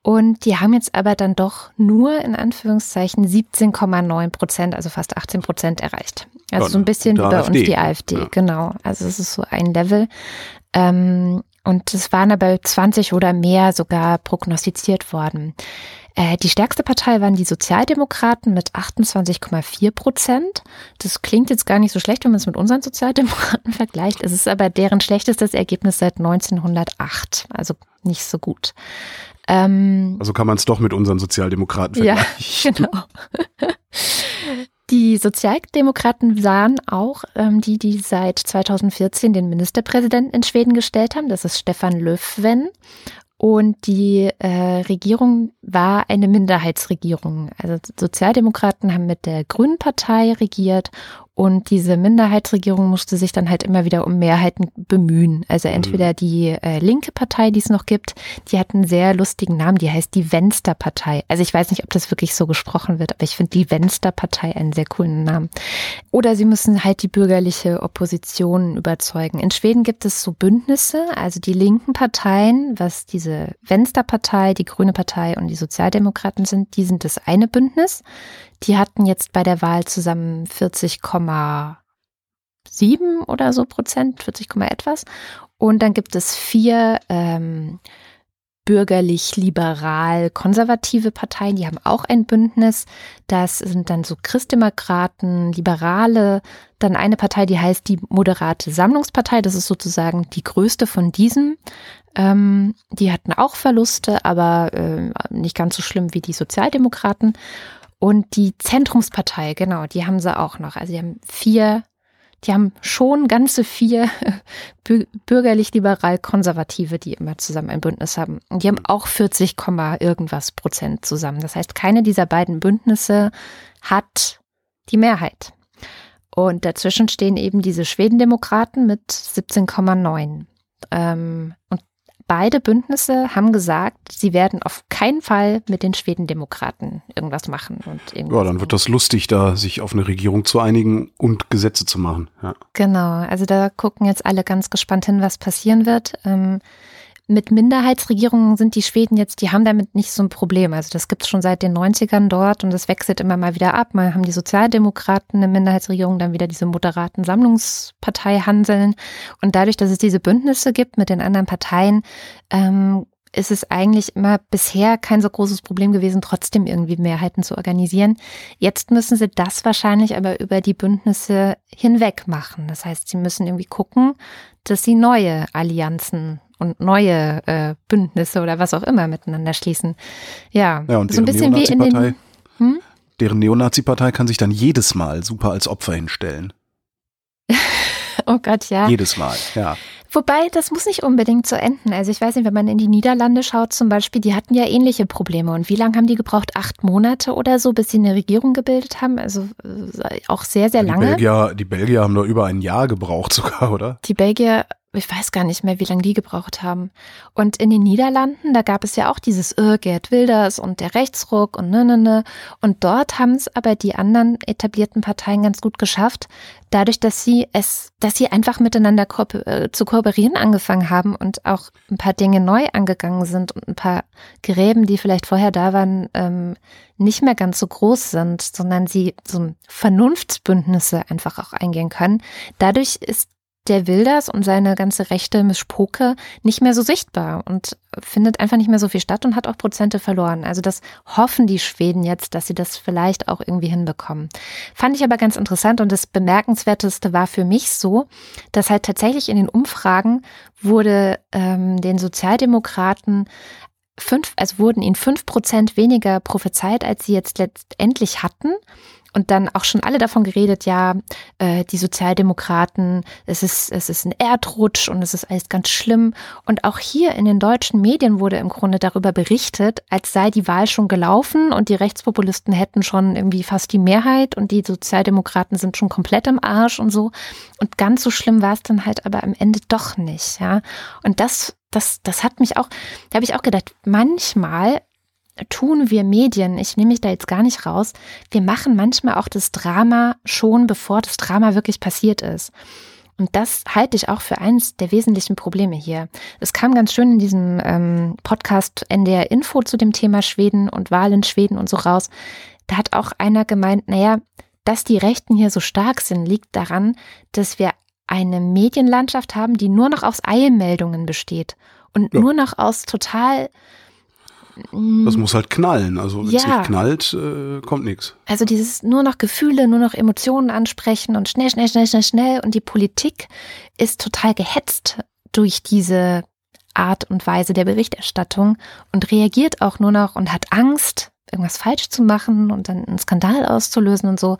A: Und die haben jetzt aber dann doch nur in Anführungszeichen 17,9 Prozent, also fast 18 Prozent erreicht. Also so ein bisschen wie bei AfD. uns die AfD, ja. genau. Also es ist so ein Level. Ähm, und es waren aber 20 oder mehr sogar prognostiziert worden. Äh, die stärkste Partei waren die Sozialdemokraten mit 28,4 Prozent. Das klingt jetzt gar nicht so schlecht, wenn man es mit unseren Sozialdemokraten vergleicht. Es ist aber deren schlechtestes Ergebnis seit 1908. Also nicht so gut.
B: Ähm, also kann man es doch mit unseren Sozialdemokraten vergleichen. Ja, genau.
A: Die Sozialdemokraten sahen auch ähm, die, die seit 2014 den Ministerpräsidenten in Schweden gestellt haben. Das ist Stefan Löfven. Und die äh, Regierung war eine Minderheitsregierung. Also Sozialdemokraten haben mit der Grünen Partei regiert und diese Minderheitsregierung musste sich dann halt immer wieder um Mehrheiten bemühen. Also mhm. entweder die äh, linke Partei, die es noch gibt, die hat einen sehr lustigen Namen, die heißt die Vensterpartei. Also ich weiß nicht, ob das wirklich so gesprochen wird, aber ich finde die Vensterpartei einen sehr coolen Namen. Oder sie müssen halt die bürgerliche Opposition überzeugen. In Schweden gibt es so Bündnisse, also die linken Parteien, was diese Vensterpartei, die Grüne Partei und die Sozialdemokraten sind, die sind das eine Bündnis. Die hatten jetzt bei der Wahl zusammen 40,7 oder so Prozent, 40, etwas. Und dann gibt es vier ähm, bürgerlich-liberal-konservative Parteien, die haben auch ein Bündnis. Das sind dann so Christdemokraten, Liberale, dann eine Partei, die heißt die Moderate Sammlungspartei. Das ist sozusagen die größte von diesen. Ähm, die hatten auch Verluste, aber äh, nicht ganz so schlimm wie die Sozialdemokraten. Und die Zentrumspartei, genau, die haben sie auch noch. Also die haben vier, die haben schon ganze vier bürgerlich-liberal-konservative, die immer zusammen ein Bündnis haben. Und die haben auch 40, irgendwas Prozent zusammen. Das heißt, keine dieser beiden Bündnisse hat die Mehrheit. Und dazwischen stehen eben diese Schwedendemokraten mit 17,9. Ähm, und Beide Bündnisse haben gesagt, sie werden auf keinen Fall mit den Schwedendemokraten irgendwas machen. Und
B: ja, dann wird das lustig, da sich auf eine Regierung zu einigen und Gesetze zu machen. Ja.
A: Genau, also da gucken jetzt alle ganz gespannt hin, was passieren wird. Ähm, mit Minderheitsregierungen sind die Schweden jetzt, die haben damit nicht so ein Problem. Also das gibt es schon seit den 90ern dort und das wechselt immer mal wieder ab. Mal haben die Sozialdemokraten eine Minderheitsregierung, dann wieder diese moderaten Sammlungspartei Hanseln. Und dadurch, dass es diese Bündnisse gibt mit den anderen Parteien, ähm, ist es eigentlich immer bisher kein so großes Problem gewesen, trotzdem irgendwie Mehrheiten zu organisieren. Jetzt müssen sie das wahrscheinlich aber über die Bündnisse hinweg machen. Das heißt, sie müssen irgendwie gucken, dass sie neue Allianzen und neue äh, Bündnisse oder was auch immer miteinander schließen. Ja,
B: ja und so ein bisschen wie in den. Hm? Deren Neonazi-Partei kann sich dann jedes Mal super als Opfer hinstellen.
A: oh Gott, ja.
B: Jedes Mal, ja.
A: Wobei, das muss nicht unbedingt so enden. Also ich weiß nicht, wenn man in die Niederlande schaut zum Beispiel, die hatten ja ähnliche Probleme. Und wie lange haben die gebraucht? Acht Monate oder so, bis sie eine Regierung gebildet haben? Also äh, auch sehr, sehr lange.
B: Die Belgier, die Belgier haben nur über ein Jahr gebraucht sogar, oder?
A: Die Belgier ich weiß gar nicht mehr, wie lange die gebraucht haben. Und in den Niederlanden, da gab es ja auch dieses äh, Wilders und der Rechtsruck und ne, ne, ne. Und dort haben es aber die anderen etablierten Parteien ganz gut geschafft, dadurch, dass sie es, dass sie einfach miteinander ko äh, zu kooperieren angefangen haben und auch ein paar Dinge neu angegangen sind und ein paar Gräben, die vielleicht vorher da waren, ähm, nicht mehr ganz so groß sind, sondern sie so Vernunftsbündnisse einfach auch eingehen können. Dadurch ist der Wilders und seine ganze rechte Mischpoke nicht mehr so sichtbar und findet einfach nicht mehr so viel statt und hat auch Prozente verloren. Also das hoffen die Schweden jetzt, dass sie das vielleicht auch irgendwie hinbekommen. Fand ich aber ganz interessant und das Bemerkenswerteste war für mich so, dass halt tatsächlich in den Umfragen wurde ähm, den Sozialdemokraten fünf, also wurden ihnen fünf Prozent weniger prophezeit, als sie jetzt letztendlich hatten und dann auch schon alle davon geredet, ja, äh, die Sozialdemokraten, es ist, es ist ein Erdrutsch und es ist alles ganz schlimm. Und auch hier in den deutschen Medien wurde im Grunde darüber berichtet, als sei die Wahl schon gelaufen und die Rechtspopulisten hätten schon irgendwie fast die Mehrheit und die Sozialdemokraten sind schon komplett im Arsch und so. Und ganz so schlimm war es dann halt aber am Ende doch nicht, ja. Und das, das, das hat mich auch, da habe ich auch gedacht, manchmal tun wir Medien, ich nehme mich da jetzt gar nicht raus, wir machen manchmal auch das Drama schon, bevor das Drama wirklich passiert ist. Und das halte ich auch für eins der wesentlichen Probleme hier. Es kam ganz schön in diesem ähm, Podcast NDR Info zu dem Thema Schweden und Wahl in Schweden und so raus. Da hat auch einer gemeint, naja, dass die Rechten hier so stark sind, liegt daran, dass wir eine Medienlandschaft haben, die nur noch aus Eilmeldungen besteht und ja. nur noch aus total
B: das muss halt knallen. Also wenn es ja. nicht knallt, äh, kommt nichts.
A: Also dieses nur noch Gefühle, nur noch Emotionen ansprechen und schnell, schnell, schnell, schnell, schnell. Und die Politik ist total gehetzt durch diese Art und Weise der Berichterstattung und reagiert auch nur noch und hat Angst, irgendwas falsch zu machen und dann einen Skandal auszulösen und so.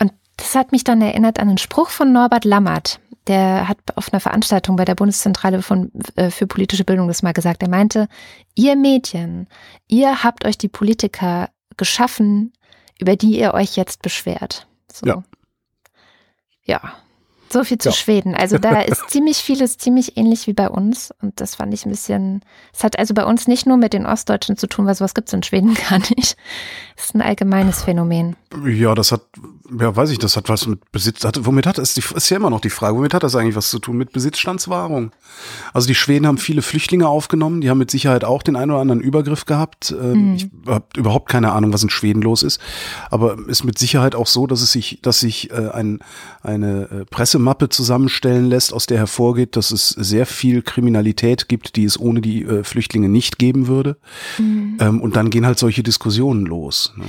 A: Und das hat mich dann erinnert an einen Spruch von Norbert Lammert der hat auf einer Veranstaltung bei der Bundeszentrale von, äh, für politische Bildung das mal gesagt. Er meinte, ihr Medien, ihr habt euch die Politiker geschaffen, über die ihr euch jetzt beschwert. So. Ja. Ja. So viel zu ja. Schweden. Also da ist ziemlich vieles ziemlich ähnlich wie bei uns. Und das fand ich ein bisschen, es hat also bei uns nicht nur mit den Ostdeutschen zu tun, weil sowas gibt es in Schweden gar nicht. Es ist ein allgemeines Phänomen.
B: Ja, das hat, ja, weiß ich, das hat was mit Besitz, hat, womit hat das, ist ja immer noch die Frage, womit hat das eigentlich was zu tun? Mit Besitzstandswahrung. Also die Schweden haben viele Flüchtlinge aufgenommen, die haben mit Sicherheit auch den einen oder anderen Übergriff gehabt. Mhm. Ich habe überhaupt keine Ahnung, was in Schweden los ist. Aber ist mit Sicherheit auch so, dass es sich, dass sich äh, ein, eine äh, Pressemappe zusammenstellen lässt, aus der hervorgeht, dass es sehr viel Kriminalität gibt, die es ohne die äh, Flüchtlinge nicht geben würde. Mhm. Ähm, und dann gehen halt solche Diskussionen los. Ne?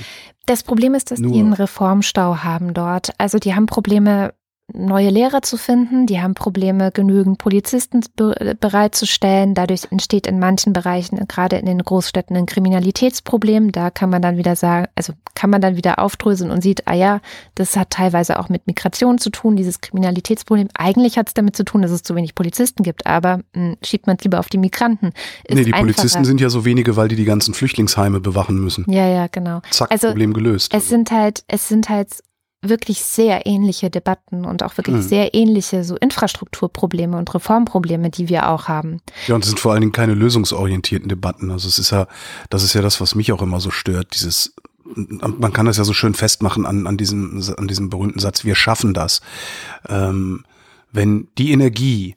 A: Das Problem ist, dass Nur. die einen Reformstau haben dort. Also die haben Probleme neue Lehrer zu finden. Die haben Probleme, genügend Polizisten bereitzustellen. Dadurch entsteht in manchen Bereichen, gerade in den Großstädten, ein Kriminalitätsproblem. Da kann man dann wieder sagen, also kann man dann wieder aufdröseln und sieht, ah ja, das hat teilweise auch mit Migration zu tun, dieses Kriminalitätsproblem. Eigentlich hat es damit zu tun, dass es zu wenig Polizisten gibt, aber mh, hm, schiebt man es lieber auf die Migranten.
B: Ist nee, die einfacher. Polizisten sind ja so wenige, weil die die ganzen Flüchtlingsheime bewachen müssen.
A: Ja, ja, genau.
B: Zack, also, Problem gelöst.
A: Es sind halt, es sind halt wirklich sehr ähnliche Debatten und auch wirklich mhm. sehr ähnliche so Infrastrukturprobleme und Reformprobleme, die wir auch haben.
B: Ja, und es sind vor allen Dingen keine lösungsorientierten Debatten. Also es ist ja, das ist ja das, was mich auch immer so stört, dieses man kann das ja so schön festmachen an, an, diesem, an diesem berühmten Satz, wir schaffen das. Ähm, wenn die Energie,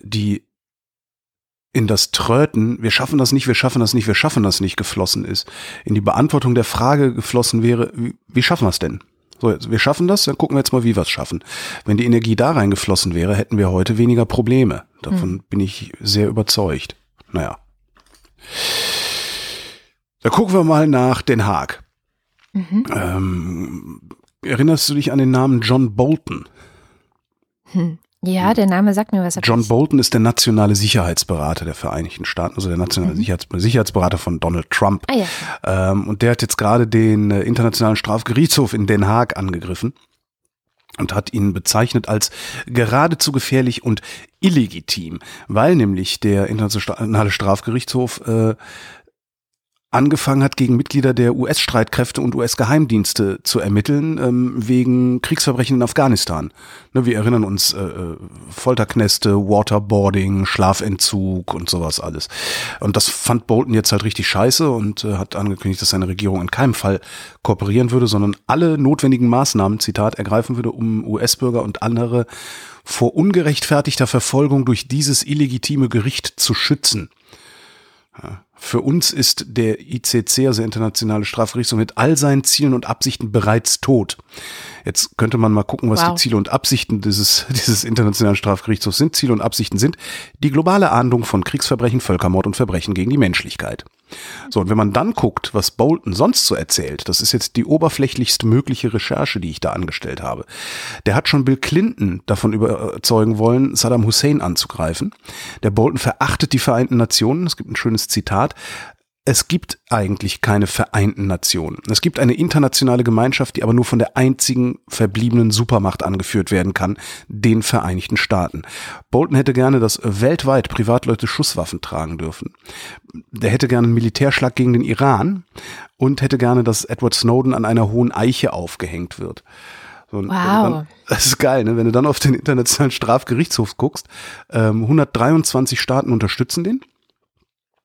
B: die in das Tröten, wir schaffen das nicht, wir schaffen das nicht, wir schaffen das nicht geflossen ist, in die Beantwortung der Frage geflossen wäre, wie, wie schaffen wir es denn? So, wir schaffen das, dann gucken wir jetzt mal, wie wir es schaffen. Wenn die Energie da reingeflossen wäre, hätten wir heute weniger Probleme. Davon hm. bin ich sehr überzeugt. Naja. Da gucken wir mal nach Den Haag. Mhm. Ähm, erinnerst du dich an den Namen John Bolton?
A: Hm. Ja, der Name sagt mir was.
B: John Bolton ist der nationale Sicherheitsberater der Vereinigten Staaten, also der nationale mhm. Sicherheits Sicherheitsberater von Donald Trump. Ah, ja. ähm, und der hat jetzt gerade den äh, Internationalen Strafgerichtshof in Den Haag angegriffen und hat ihn bezeichnet als geradezu gefährlich und illegitim, weil nämlich der Internationale Strafgerichtshof äh, angefangen hat, gegen Mitglieder der US-Streitkräfte und US-Geheimdienste zu ermitteln, ähm, wegen Kriegsverbrechen in Afghanistan. Ne, wir erinnern uns, äh, äh, Folterknäste, Waterboarding, Schlafentzug und sowas alles. Und das fand Bolton jetzt halt richtig scheiße und äh, hat angekündigt, dass seine Regierung in keinem Fall kooperieren würde, sondern alle notwendigen Maßnahmen, Zitat, ergreifen würde, um US-Bürger und andere vor ungerechtfertigter Verfolgung durch dieses illegitime Gericht zu schützen. Ja. Für uns ist der ICC, also der Internationale Strafgerichtshof, mit all seinen Zielen und Absichten bereits tot. Jetzt könnte man mal gucken, was wow. die Ziele und Absichten dieses, dieses Internationalen Strafgerichtshofs sind. Ziele und Absichten sind die globale Ahndung von Kriegsverbrechen, Völkermord und Verbrechen gegen die Menschlichkeit. So, und wenn man dann guckt, was Bolton sonst so erzählt, das ist jetzt die oberflächlichst mögliche Recherche, die ich da angestellt habe. Der hat schon Bill Clinton davon überzeugen wollen, Saddam Hussein anzugreifen. Der Bolton verachtet die Vereinten Nationen. Es gibt ein schönes Zitat es gibt eigentlich keine Vereinten Nationen. Es gibt eine internationale Gemeinschaft, die aber nur von der einzigen verbliebenen Supermacht angeführt werden kann, den Vereinigten Staaten. Bolton hätte gerne, dass weltweit Privatleute Schusswaffen tragen dürfen. Der hätte gerne einen Militärschlag gegen den Iran und hätte gerne, dass Edward Snowden an einer hohen Eiche aufgehängt wird.
A: So, wow.
B: Dann, das ist geil, ne? wenn du dann auf den Internationalen Strafgerichtshof guckst. Ähm, 123 Staaten unterstützen den.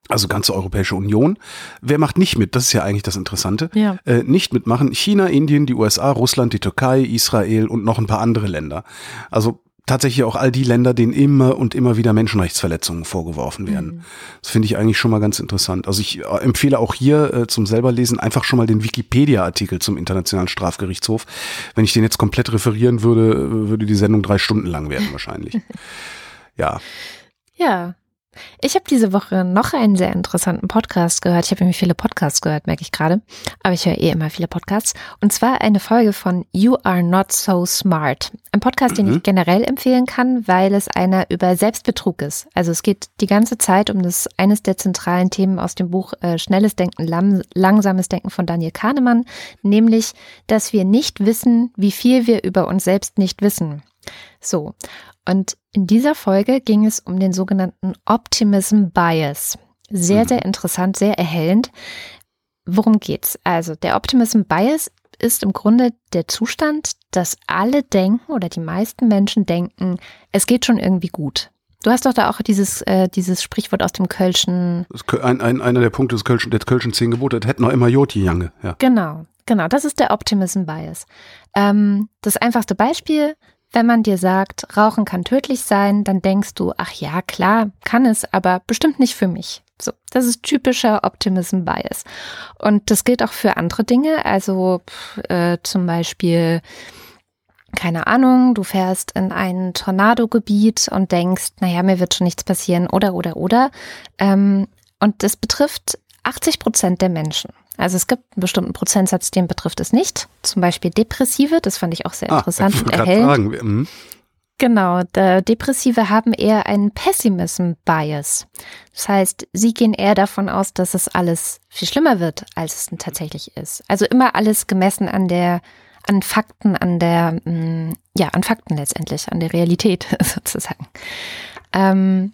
B: Also ganze Europäische Union. Wer macht nicht mit? Das ist ja eigentlich das Interessante.
A: Ja.
B: Äh, nicht mitmachen China, Indien, die USA, Russland, die Türkei, Israel und noch ein paar andere Länder. Also tatsächlich auch all die Länder, denen immer und immer wieder Menschenrechtsverletzungen vorgeworfen werden. Mhm. Das finde ich eigentlich schon mal ganz interessant. Also ich äh, empfehle auch hier äh, zum selberlesen einfach schon mal den Wikipedia-Artikel zum Internationalen Strafgerichtshof. Wenn ich den jetzt komplett referieren würde, äh, würde die Sendung drei Stunden lang werden wahrscheinlich. ja.
A: Ja, ich habe diese Woche noch einen sehr interessanten Podcast gehört. Ich habe nämlich viele Podcasts gehört, merke ich gerade. Aber ich höre eh immer viele Podcasts. Und zwar eine Folge von You Are Not So Smart. Ein Podcast, mhm. den ich generell empfehlen kann, weil es einer über Selbstbetrug ist. Also es geht die ganze Zeit um das eines der zentralen Themen aus dem Buch äh, Schnelles Denken, Lam Langsames Denken von Daniel Kahnemann, nämlich, dass wir nicht wissen, wie viel wir über uns selbst nicht wissen. So. Und in dieser Folge ging es um den sogenannten Optimism Bias. Sehr, mhm. sehr interessant, sehr erhellend. Worum geht's? Also, der Optimism Bias ist im Grunde der Zustand, dass alle denken oder die meisten Menschen denken, es geht schon irgendwie gut. Du hast doch da auch dieses, äh, dieses Sprichwort aus dem Kölschen.
B: Ein, ein, einer der Punkte des Kölschen, der Kölschen zehn Gebote, das hätten noch immer Joti Jange. Ja.
A: Genau, genau, das ist der Optimism Bias. Ähm, das einfachste Beispiel, wenn man dir sagt, Rauchen kann tödlich sein, dann denkst du, ach ja, klar, kann es, aber bestimmt nicht für mich. So, das ist typischer Optimism Bias. Und das gilt auch für andere Dinge. Also äh, zum Beispiel, keine Ahnung, du fährst in ein Tornado-Gebiet und denkst, naja, mir wird schon nichts passieren oder oder oder. Ähm, und das betrifft 80 Prozent der Menschen. Also es gibt einen bestimmten Prozentsatz, den betrifft es nicht. Zum Beispiel Depressive, das fand ich auch sehr ah, interessant und erhellend. Mhm. Genau, Depressive haben eher einen Pessimism-Bias. Das heißt, sie gehen eher davon aus, dass es alles viel schlimmer wird, als es denn tatsächlich ist. Also immer alles gemessen an der, an Fakten, an der, mm, ja, an Fakten letztendlich, an der Realität sozusagen. Ähm,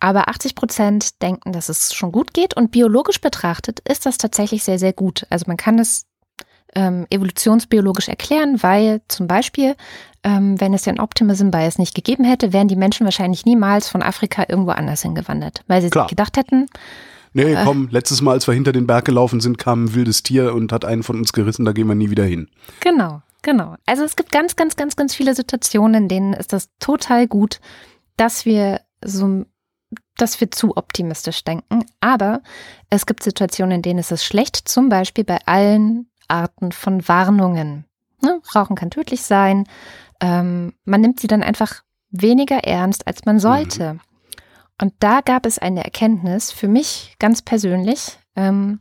A: aber 80 Prozent denken, dass es schon gut geht und biologisch betrachtet ist das tatsächlich sehr, sehr gut. Also man kann es ähm, evolutionsbiologisch erklären, weil zum Beispiel, ähm, wenn es den Optimism Bias nicht gegeben hätte, wären die Menschen wahrscheinlich niemals von Afrika irgendwo anders hingewandert, weil sie Klar. sich gedacht hätten,
B: Nee, äh, komm, letztes Mal, als wir hinter den Berg gelaufen sind, kam ein wildes Tier und hat einen von uns gerissen, da gehen wir nie wieder hin.
A: Genau, genau. Also es gibt ganz, ganz, ganz, ganz viele Situationen, in denen ist das total gut, dass wir so dass wir zu optimistisch denken. Aber es gibt Situationen, in denen ist es schlecht, zum Beispiel bei allen Arten von Warnungen. Ne? Rauchen kann tödlich sein. Ähm, man nimmt sie dann einfach weniger ernst, als man sollte. Mhm. Und da gab es eine Erkenntnis für mich ganz persönlich. Ähm,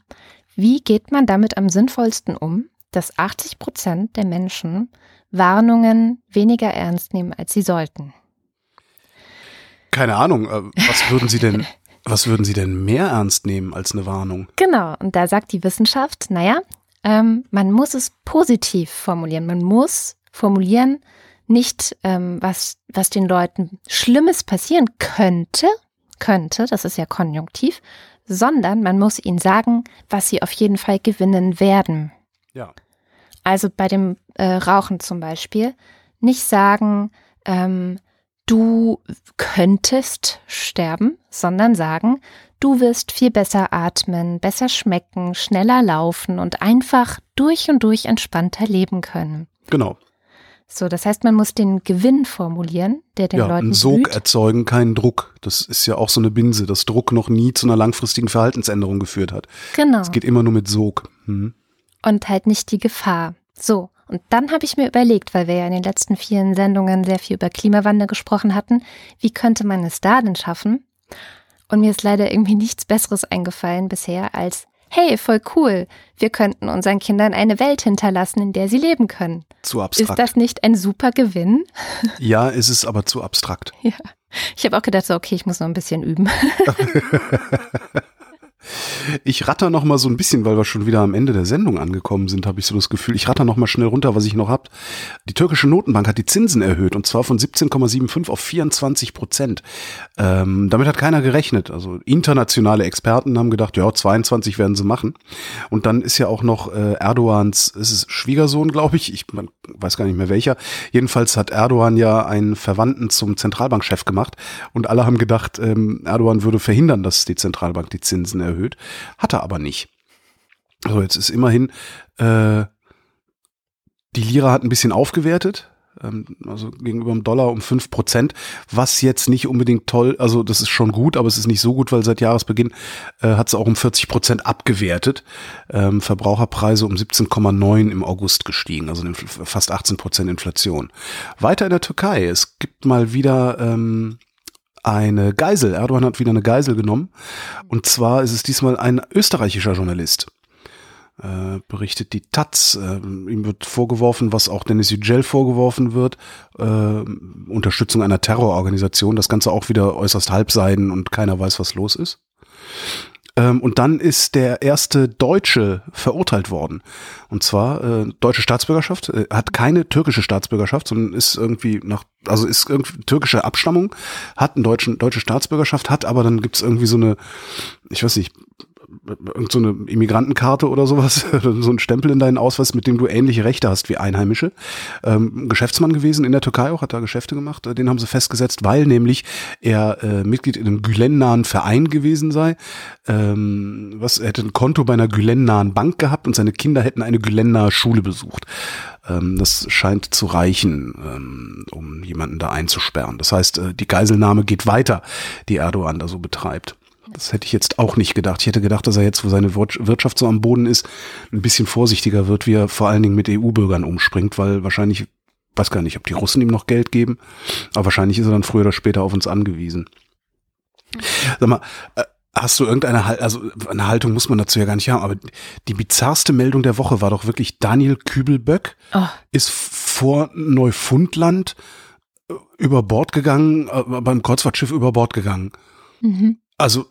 A: wie geht man damit am sinnvollsten um, dass 80 Prozent der Menschen Warnungen weniger ernst nehmen, als sie sollten?
B: Keine Ahnung, äh, was würden Sie denn, was würden Sie denn mehr ernst nehmen als eine Warnung?
A: Genau, und da sagt die Wissenschaft, naja, ähm, man muss es positiv formulieren. Man muss formulieren, nicht ähm, was, was den Leuten Schlimmes passieren könnte, könnte, das ist ja konjunktiv, sondern man muss ihnen sagen, was sie auf jeden Fall gewinnen werden.
B: Ja.
A: Also bei dem äh, Rauchen zum Beispiel, nicht sagen, ähm, du könntest sterben, sondern sagen, du wirst viel besser atmen, besser schmecken, schneller laufen und einfach durch und durch entspannter leben können.
B: Genau.
A: So, das heißt, man muss den Gewinn formulieren, der den ja, Leuten.
B: Ein Sog blüht. erzeugen, keinen Druck. Das ist ja auch so eine Binse, dass Druck noch nie zu einer langfristigen Verhaltensänderung geführt hat.
A: Genau.
B: Es geht immer nur mit Sog. Hm.
A: Und halt nicht die Gefahr. So. Und dann habe ich mir überlegt, weil wir ja in den letzten vielen Sendungen sehr viel über Klimawandel gesprochen hatten, wie könnte man es da denn schaffen? Und mir ist leider irgendwie nichts Besseres eingefallen bisher als, hey, voll cool, wir könnten unseren Kindern eine Welt hinterlassen, in der sie leben können.
B: Zu abstrakt.
A: Ist das nicht ein super Gewinn?
B: Ja, ist es aber zu abstrakt.
A: Ja. Ich habe auch gedacht, so, okay, ich muss noch ein bisschen üben.
B: Ich ratter noch mal so ein bisschen, weil wir schon wieder am Ende der Sendung angekommen sind, habe ich so das Gefühl. Ich ratter noch mal schnell runter, was ich noch hab. Die türkische Notenbank hat die Zinsen erhöht und zwar von 17,75 auf 24 Prozent. Ähm, damit hat keiner gerechnet. Also internationale Experten haben gedacht, ja, 22 werden sie machen. Und dann ist ja auch noch äh, Erdogans, ist es Schwiegersohn, glaube ich, ich man, weiß gar nicht mehr welcher. Jedenfalls hat Erdogan ja einen Verwandten zum Zentralbankchef gemacht und alle haben gedacht, ähm, Erdogan würde verhindern, dass die Zentralbank die Zinsen erhöht. Hat er aber nicht. So, jetzt ist immerhin, äh, die Lira hat ein bisschen aufgewertet, ähm, also gegenüber dem Dollar um fünf Prozent, was jetzt nicht unbedingt toll, also das ist schon gut, aber es ist nicht so gut, weil seit Jahresbeginn äh, hat es auch um 40 Prozent abgewertet. Ähm, Verbraucherpreise um 17,9 im August gestiegen, also fast 18 Prozent Inflation. Weiter in der Türkei, es gibt mal wieder ähm, eine Geisel. Erdogan hat wieder eine Geisel genommen. Und zwar ist es diesmal ein österreichischer Journalist. Äh, berichtet die Taz. Äh, ihm wird vorgeworfen, was auch Dennis Yücel vorgeworfen wird, äh, Unterstützung einer Terrororganisation. Das Ganze auch wieder äußerst halbseiden und keiner weiß, was los ist. Ähm, und dann ist der erste Deutsche verurteilt worden. Und zwar äh, deutsche Staatsbürgerschaft, äh, hat keine türkische Staatsbürgerschaft, sondern ist irgendwie nach, also ist irgendwie türkische Abstammung, hat eine deutsche, deutsche Staatsbürgerschaft, hat aber dann gibt's irgendwie so eine, ich weiß nicht, irgend so eine Immigrantenkarte oder sowas, so ein Stempel in deinen Ausweis, mit dem du ähnliche Rechte hast wie Einheimische. Ähm, Geschäftsmann gewesen in der Türkei auch, hat da Geschäfte gemacht. Äh, den haben sie festgesetzt, weil nämlich er äh, Mitglied in einem Gülen-nahen Verein gewesen sei. Ähm, was, er hätte ein Konto bei einer Gülen-nahen Bank gehabt und seine Kinder hätten eine Gülen-nahe Schule besucht. Ähm, das scheint zu reichen, ähm, um jemanden da einzusperren. Das heißt, äh, die Geiselnahme geht weiter, die Erdogan da so betreibt. Das hätte ich jetzt auch nicht gedacht. Ich hätte gedacht, dass er jetzt, wo seine Wirtschaft so am Boden ist, ein bisschen vorsichtiger wird, wie er vor allen Dingen mit EU-Bürgern umspringt, weil wahrscheinlich, weiß gar nicht, ob die Russen ihm noch Geld geben, aber wahrscheinlich ist er dann früher oder später auf uns angewiesen. Sag mal, äh, hast du irgendeine Haltung, also eine Haltung muss man dazu ja gar nicht haben, aber die bizarrste Meldung der Woche war doch wirklich Daniel Kübelböck oh. ist vor Neufundland äh, über Bord gegangen, äh, beim Kreuzfahrtschiff über Bord gegangen. Mhm. Also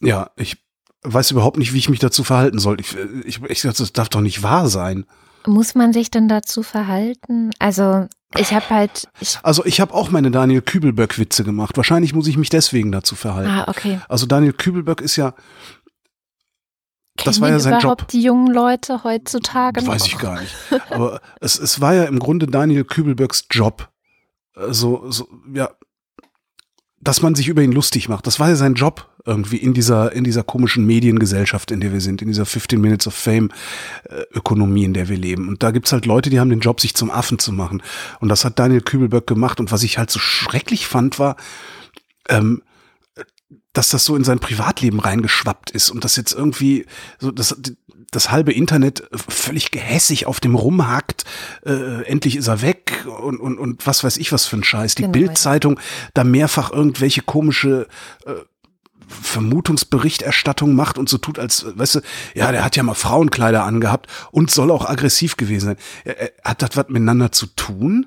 B: ja, ich weiß überhaupt nicht, wie ich mich dazu verhalten soll. Ich, ich, ich das darf doch nicht wahr sein.
A: Muss man sich denn dazu verhalten? Also ich habe halt.
B: Ich also ich habe auch meine Daniel Kübelböck-Witze gemacht. Wahrscheinlich muss ich mich deswegen dazu verhalten.
A: Ah, okay.
B: Also Daniel Kübelböck ist ja. das war ja sein überhaupt Job.
A: die jungen Leute heutzutage?
B: Weiß ich gar nicht. Aber es, es war ja im Grunde Daniel Kübelböcks Job. So, so, ja, dass man sich über ihn lustig macht. Das war ja sein Job irgendwie in dieser, in dieser komischen Mediengesellschaft, in der wir sind, in dieser 15 Minutes of Fame äh, Ökonomie, in der wir leben. Und da gibt's halt Leute, die haben den Job, sich zum Affen zu machen. Und das hat Daniel Kübelböck gemacht. Und was ich halt so schrecklich fand, war, ähm, dass das so in sein Privatleben reingeschwappt ist und das jetzt irgendwie so das das halbe Internet völlig gehässig auf dem rumhackt, äh, endlich ist er weg und, und, und was weiß ich was für ein Scheiß. Die genau. Bildzeitung da mehrfach irgendwelche komische äh, Vermutungsberichterstattung macht und so tut, als, weißt du, ja, der hat ja mal Frauenkleider angehabt und soll auch aggressiv gewesen sein. Hat das was miteinander zu tun?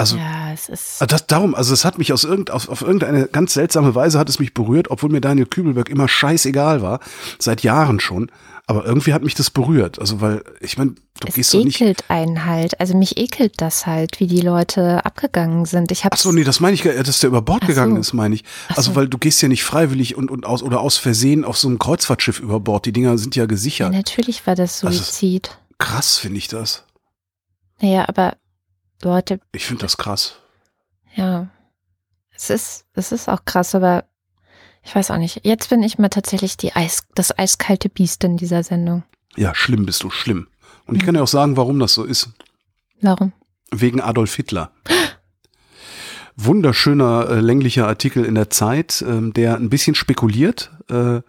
B: Also,
A: ja, es ist.
B: Ah, das, darum, also es hat mich aus irgend, auf, auf irgendeine ganz seltsame Weise hat es mich berührt, obwohl mir Daniel Kübelberg immer scheißegal war, seit Jahren schon. Aber irgendwie hat mich das berührt. Also, weil, ich meine, du es gehst
A: so
B: nicht.
A: Es ekelt einen halt. Also mich ekelt das halt, wie die Leute abgegangen sind. Ich hab's
B: Ach so, nee, das meine ich, dass der über Bord Ach gegangen so. ist, meine ich. Also, so. weil du gehst ja nicht freiwillig und, und aus, oder aus Versehen auf so einem Kreuzfahrtschiff über Bord. Die Dinger sind ja gesichert.
A: Ja, natürlich war das also, Suizid. Also,
B: krass, finde ich das.
A: Naja, aber Leute.
B: Ich finde das krass.
A: Ja. Es ist, es ist auch krass, aber ich weiß auch nicht. Jetzt bin ich mal tatsächlich die Eis, das eiskalte Biest in dieser Sendung.
B: Ja, schlimm bist du, schlimm. Und ich kann dir auch sagen, warum das so ist.
A: Warum?
B: Wegen Adolf Hitler. wunderschöner äh, länglicher Artikel in der Zeit, ähm, der ein bisschen spekuliert. Äh,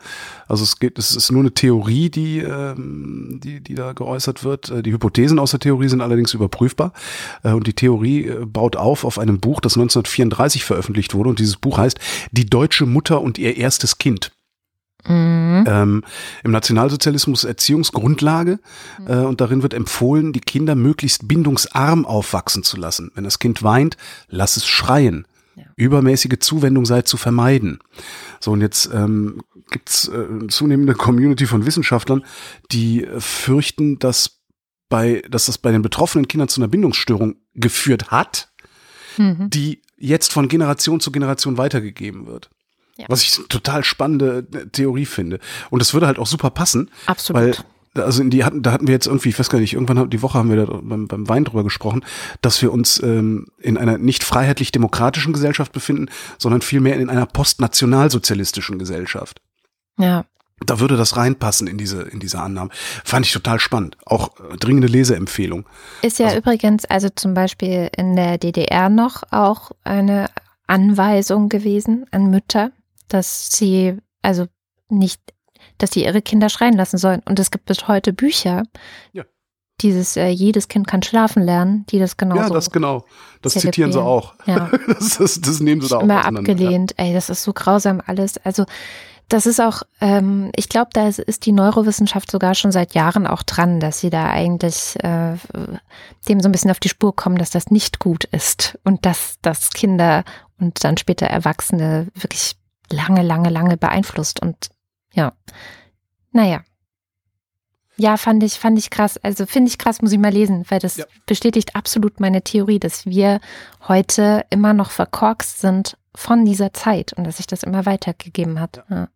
B: also es geht, es ist nur eine Theorie, die, ähm, die, die da geäußert wird. Äh, die Hypothesen aus der Theorie sind allerdings überprüfbar. Äh, und die Theorie äh, baut auf auf einem Buch, das 1934 veröffentlicht wurde. Und dieses Buch heißt Die deutsche Mutter und ihr erstes Kind. Mhm. Ähm, Im Nationalsozialismus Erziehungsgrundlage äh, und darin wird empfohlen, die Kinder möglichst bindungsarm aufwachsen zu lassen. Wenn das Kind weint, lass es schreien. Ja. Übermäßige Zuwendung sei zu vermeiden. So, und jetzt ähm, gibt es äh, eine zunehmende Community von Wissenschaftlern, die äh, fürchten, dass bei, dass das bei den betroffenen Kindern zu einer Bindungsstörung geführt hat, mhm. die jetzt von Generation zu Generation weitergegeben wird. Ja. Was ich eine total spannende äh, Theorie finde. Und das würde halt auch super passen.
A: Absolut.
B: Weil also in die hatten, da hatten wir jetzt irgendwie, ich weiß gar nicht, irgendwann die Woche haben wir da beim, beim Wein drüber gesprochen, dass wir uns ähm, in einer nicht freiheitlich-demokratischen Gesellschaft befinden, sondern vielmehr in einer postnationalsozialistischen Gesellschaft.
A: Ja.
B: Da würde das reinpassen in diese, in diese Annahmen. Fand ich total spannend. Auch äh, dringende Leseempfehlung.
A: Ist ja also, übrigens also zum Beispiel in der DDR noch auch eine Anweisung gewesen an Mütter, dass sie also nicht dass sie ihre Kinder schreien lassen sollen. Und es gibt bis heute Bücher. Ja. Dieses äh, jedes Kind kann schlafen lernen, die das genau.
B: Ja, das genau. Das zitieren sie auch.
A: Ja.
B: das, das, das nehmen sie da auch.
A: Immer abgelehnt. Ja. Ey, das ist so grausam alles. Also das ist auch, ähm, ich glaube, da ist, ist, die Neurowissenschaft sogar schon seit Jahren auch dran, dass sie da eigentlich äh, dem so ein bisschen auf die Spur kommen, dass das nicht gut ist und dass das Kinder und dann später Erwachsene wirklich lange, lange, lange beeinflusst. Und ja. Naja. Ja, fand ich, fand ich krass. Also finde ich krass, muss ich mal lesen, weil das ja. bestätigt absolut meine Theorie, dass wir heute immer noch verkorkst sind von dieser Zeit und dass sich das immer weitergegeben hat. Ja. Ja.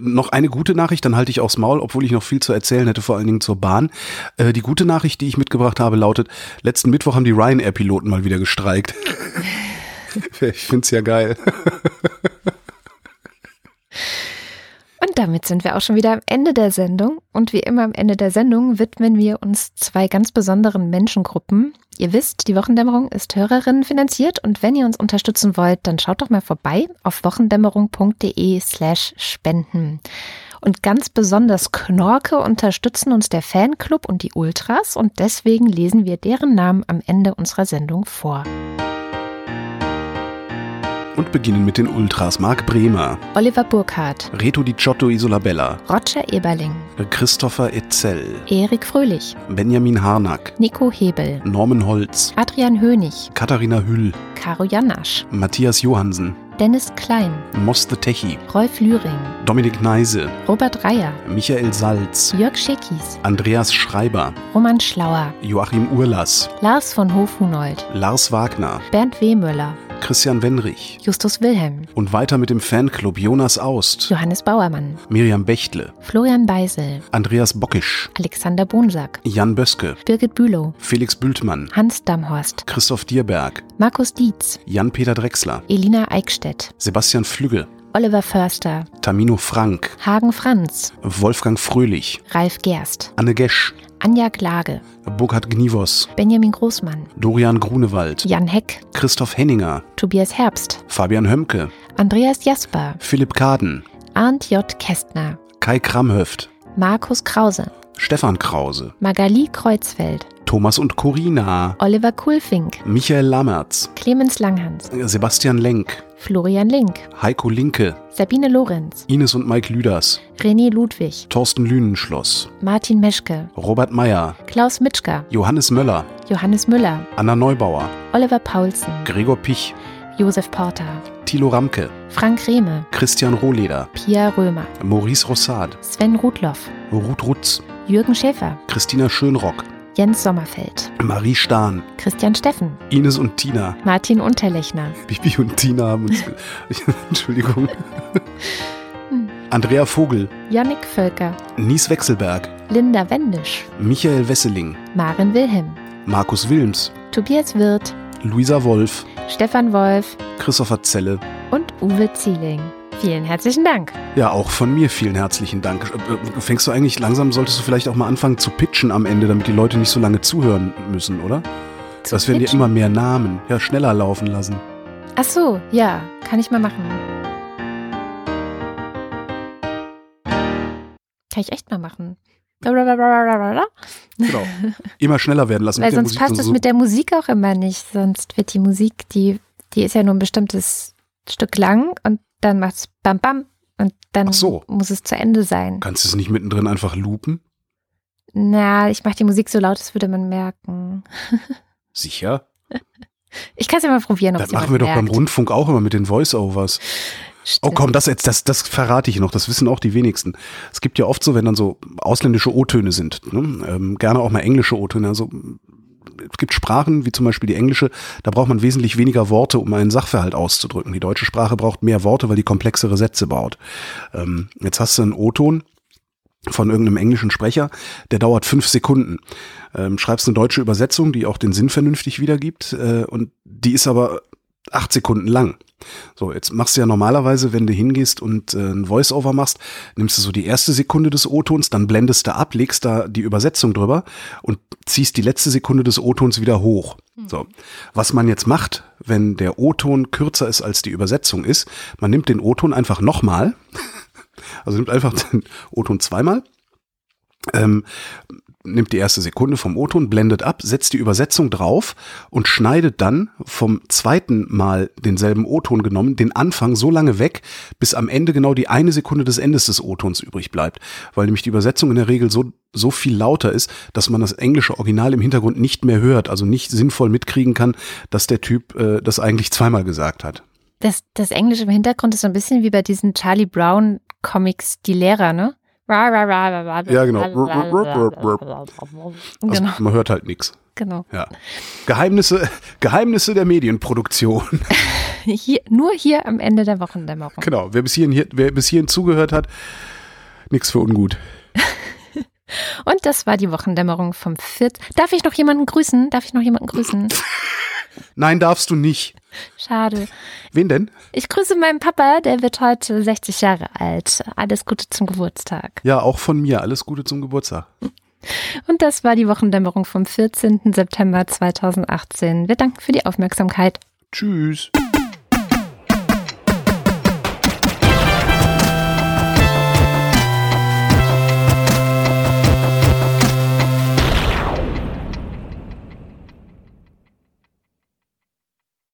B: Noch eine gute Nachricht, dann halte ich aufs Maul, obwohl ich noch viel zu erzählen hätte, vor allen Dingen zur Bahn. Äh, die gute Nachricht, die ich mitgebracht habe, lautet, letzten Mittwoch haben die Ryanair-Piloten mal wieder gestreikt. ich finde es ja geil.
A: Und damit sind wir auch schon wieder am Ende der Sendung. Und wie immer am Ende der Sendung widmen wir uns zwei ganz besonderen Menschengruppen. Ihr wisst, die Wochendämmerung ist Hörerinnen finanziert und wenn ihr uns unterstützen wollt, dann schaut doch mal vorbei auf wochendämmerung.de slash spenden. Und ganz besonders Knorke unterstützen uns der Fanclub und die Ultras und deswegen lesen wir deren Namen am Ende unserer Sendung vor
B: und beginnen mit den Ultras. Marc Bremer,
A: Oliver Burkhardt,
B: Reto Di Giotto Isolabella,
A: Roger Eberling,
B: Christopher Etzel,
A: Erik Fröhlich,
B: Benjamin Harnack,
A: Nico Hebel,
B: Norman Holz,
A: Adrian Hönig,
B: Katharina Hüll,
A: Caro Janasch,
B: Matthias Johansen,
A: Dennis Klein,
B: Moste Techi,
A: Rolf Lühring,
B: Dominik Neise,
A: Robert Reyer,
B: Michael Salz,
A: Jörg Schickis,
B: Andreas Schreiber,
A: Roman Schlauer,
B: Joachim Urlass,
A: Lars von Hofhunold,
B: Lars Wagner,
A: Bernd Wehmüller,
B: Christian Wenrich,
A: Justus Wilhelm.
B: Und weiter mit dem Fanclub Jonas Aust,
A: Johannes Bauermann,
B: Miriam Bechtle,
A: Florian Beisel,
B: Andreas Bockisch,
A: Alexander Bonsack,
B: Jan Böske,
A: Birgit Bülow,
B: Felix Bültmann,
A: Hans Damhorst,
B: Christoph Dierberg,
A: Markus Dietz,
B: Jan-Peter Drechsler,
A: Elina Eickstedt,
B: Sebastian Flügge,
A: Oliver Förster,
B: Tamino Frank,
A: Hagen Franz,
B: Wolfgang Fröhlich,
A: Ralf Gerst,
B: Anne Gesch,
A: Anja Klage,
B: Burkhard Gnivos,
A: Benjamin Großmann,
B: Dorian Grunewald,
A: Jan Heck,
B: Christoph Henninger,
A: Tobias Herbst,
B: Fabian Hömke,
A: Andreas Jasper,
B: Philipp Kaden,
A: Arndt J. Kästner,
B: Kai Kramhöft,
A: Markus Krause,
B: Stefan Krause,
A: Magali Kreuzfeld,
B: Thomas und Corina,
A: Oliver Kulfink,
B: Michael Lammertz,
A: Clemens Langhans,
B: Sebastian Lenk,
A: Florian Link,
B: Heiko Linke,
A: Sabine Lorenz,
B: Ines und Mike Lüders,
A: René Ludwig,
B: Thorsten Lünenschloss,
A: Martin Meschke,
B: Robert Meyer,
A: Klaus Mitschka,
B: Johannes Möller,
A: Johannes Müller,
B: Anna Neubauer,
A: Oliver Paulsen,
B: Gregor Pich,
A: Josef Porter,
B: Thilo Ramke,
A: Frank Rehme,
B: Christian Rohleder,
A: Pia Römer,
B: Maurice Rossard,
A: Sven Rudloff,
B: Ruth Rutz,
A: Jürgen Schäfer,
B: Christina Schönrock,
A: Jens Sommerfeld,
B: Marie Stahn,
A: Christian Steffen,
B: Ines und Tina,
A: Martin Unterlechner,
B: Bibi und Tina haben uns. Entschuldigung. Andrea Vogel,
A: Jannik Völker,
B: Nies Wechselberg,
A: Linda Wendisch,
B: Michael Wesseling,
A: Maren Wilhelm,
B: Markus Wilms,
A: Tobias Wirth,
B: Luisa Wolf,
A: Stefan Wolf,
B: Christopher Zelle.
A: Und Uwe Zieling. Vielen herzlichen Dank.
B: Ja, auch von mir vielen herzlichen Dank. Äh, fängst du eigentlich langsam, solltest du vielleicht auch mal anfangen zu pitchen am Ende, damit die Leute nicht so lange zuhören müssen, oder? Zu das werden dir immer mehr Namen. Ja, schneller laufen lassen.
A: Ach so, ja, kann ich mal machen. Kann ich echt mal machen.
B: Genau. Immer schneller werden lassen.
A: Weil sonst passt es so. mit der Musik auch immer nicht. Sonst wird die Musik, die, die ist ja nur ein bestimmtes Stück lang und dann macht es bam bam und dann so. muss es zu Ende sein.
B: Kannst du es nicht mittendrin einfach loopen?
A: Na, ich mache die Musik so laut, das würde man merken.
B: Sicher?
A: Ich kann es ja mal probieren.
B: Das machen wir doch beim Rundfunk auch immer mit den Voice-Overs. Oh komm, das jetzt, das, das verrate ich noch, das wissen auch die wenigsten. Es gibt ja oft so, wenn dann so ausländische O-Töne sind, ne? ähm, gerne auch mal englische O-Töne, also es gibt Sprachen, wie zum Beispiel die englische, da braucht man wesentlich weniger Worte, um einen Sachverhalt auszudrücken. Die deutsche Sprache braucht mehr Worte, weil die komplexere Sätze baut. Ähm, jetzt hast du einen O-Ton von irgendeinem englischen Sprecher, der dauert fünf Sekunden. Ähm, schreibst eine deutsche Übersetzung, die auch den Sinn vernünftig wiedergibt, äh, und die ist aber acht Sekunden lang. So, jetzt machst du ja normalerweise, wenn du hingehst und äh, ein Voice-Over machst, nimmst du so die erste Sekunde des O-Tons, dann blendest du ab, legst da die Übersetzung drüber und ziehst die letzte Sekunde des O-Tons wieder hoch. Mhm. So. Was man jetzt macht, wenn der O-Ton kürzer ist als die Übersetzung ist, man nimmt den O-Ton einfach nochmal, also nimmt einfach den O-Ton zweimal, ähm, nimmt die erste Sekunde vom O-Ton, blendet ab, setzt die Übersetzung drauf und schneidet dann vom zweiten Mal denselben O-Ton genommen, den Anfang so lange weg, bis am Ende genau die eine Sekunde des Endes des O-Tons übrig bleibt. Weil nämlich die Übersetzung in der Regel so, so viel lauter ist, dass man das englische Original im Hintergrund nicht mehr hört, also nicht sinnvoll mitkriegen kann, dass der Typ äh, das eigentlich zweimal gesagt hat.
A: Das, das Englische im Hintergrund ist so ein bisschen wie bei diesen Charlie Brown Comics, die Lehrer, ne?
B: Ja, genau. Also. Man hört halt nichts.
A: Genau.
B: Ja. Geheimnisse, Geheimnisse der Medienproduktion.
A: Hier, nur hier am Ende der Wochendämmerung.
B: Genau. Wer bis hierhin, hier, wer bis hierhin zugehört hat, nichts für ungut.
A: Und das war die Wochendämmerung vom 4. Darf ich noch jemanden grüßen? Darf ich noch jemanden grüßen?
B: Nein, darfst du nicht.
A: Schade.
B: Wen denn?
A: Ich grüße meinen Papa, der wird heute 60 Jahre alt. Alles Gute zum Geburtstag.
B: Ja, auch von mir. Alles Gute zum Geburtstag.
A: Und das war die Wochendämmerung vom 14. September 2018. Wir danken für die Aufmerksamkeit.
B: Tschüss.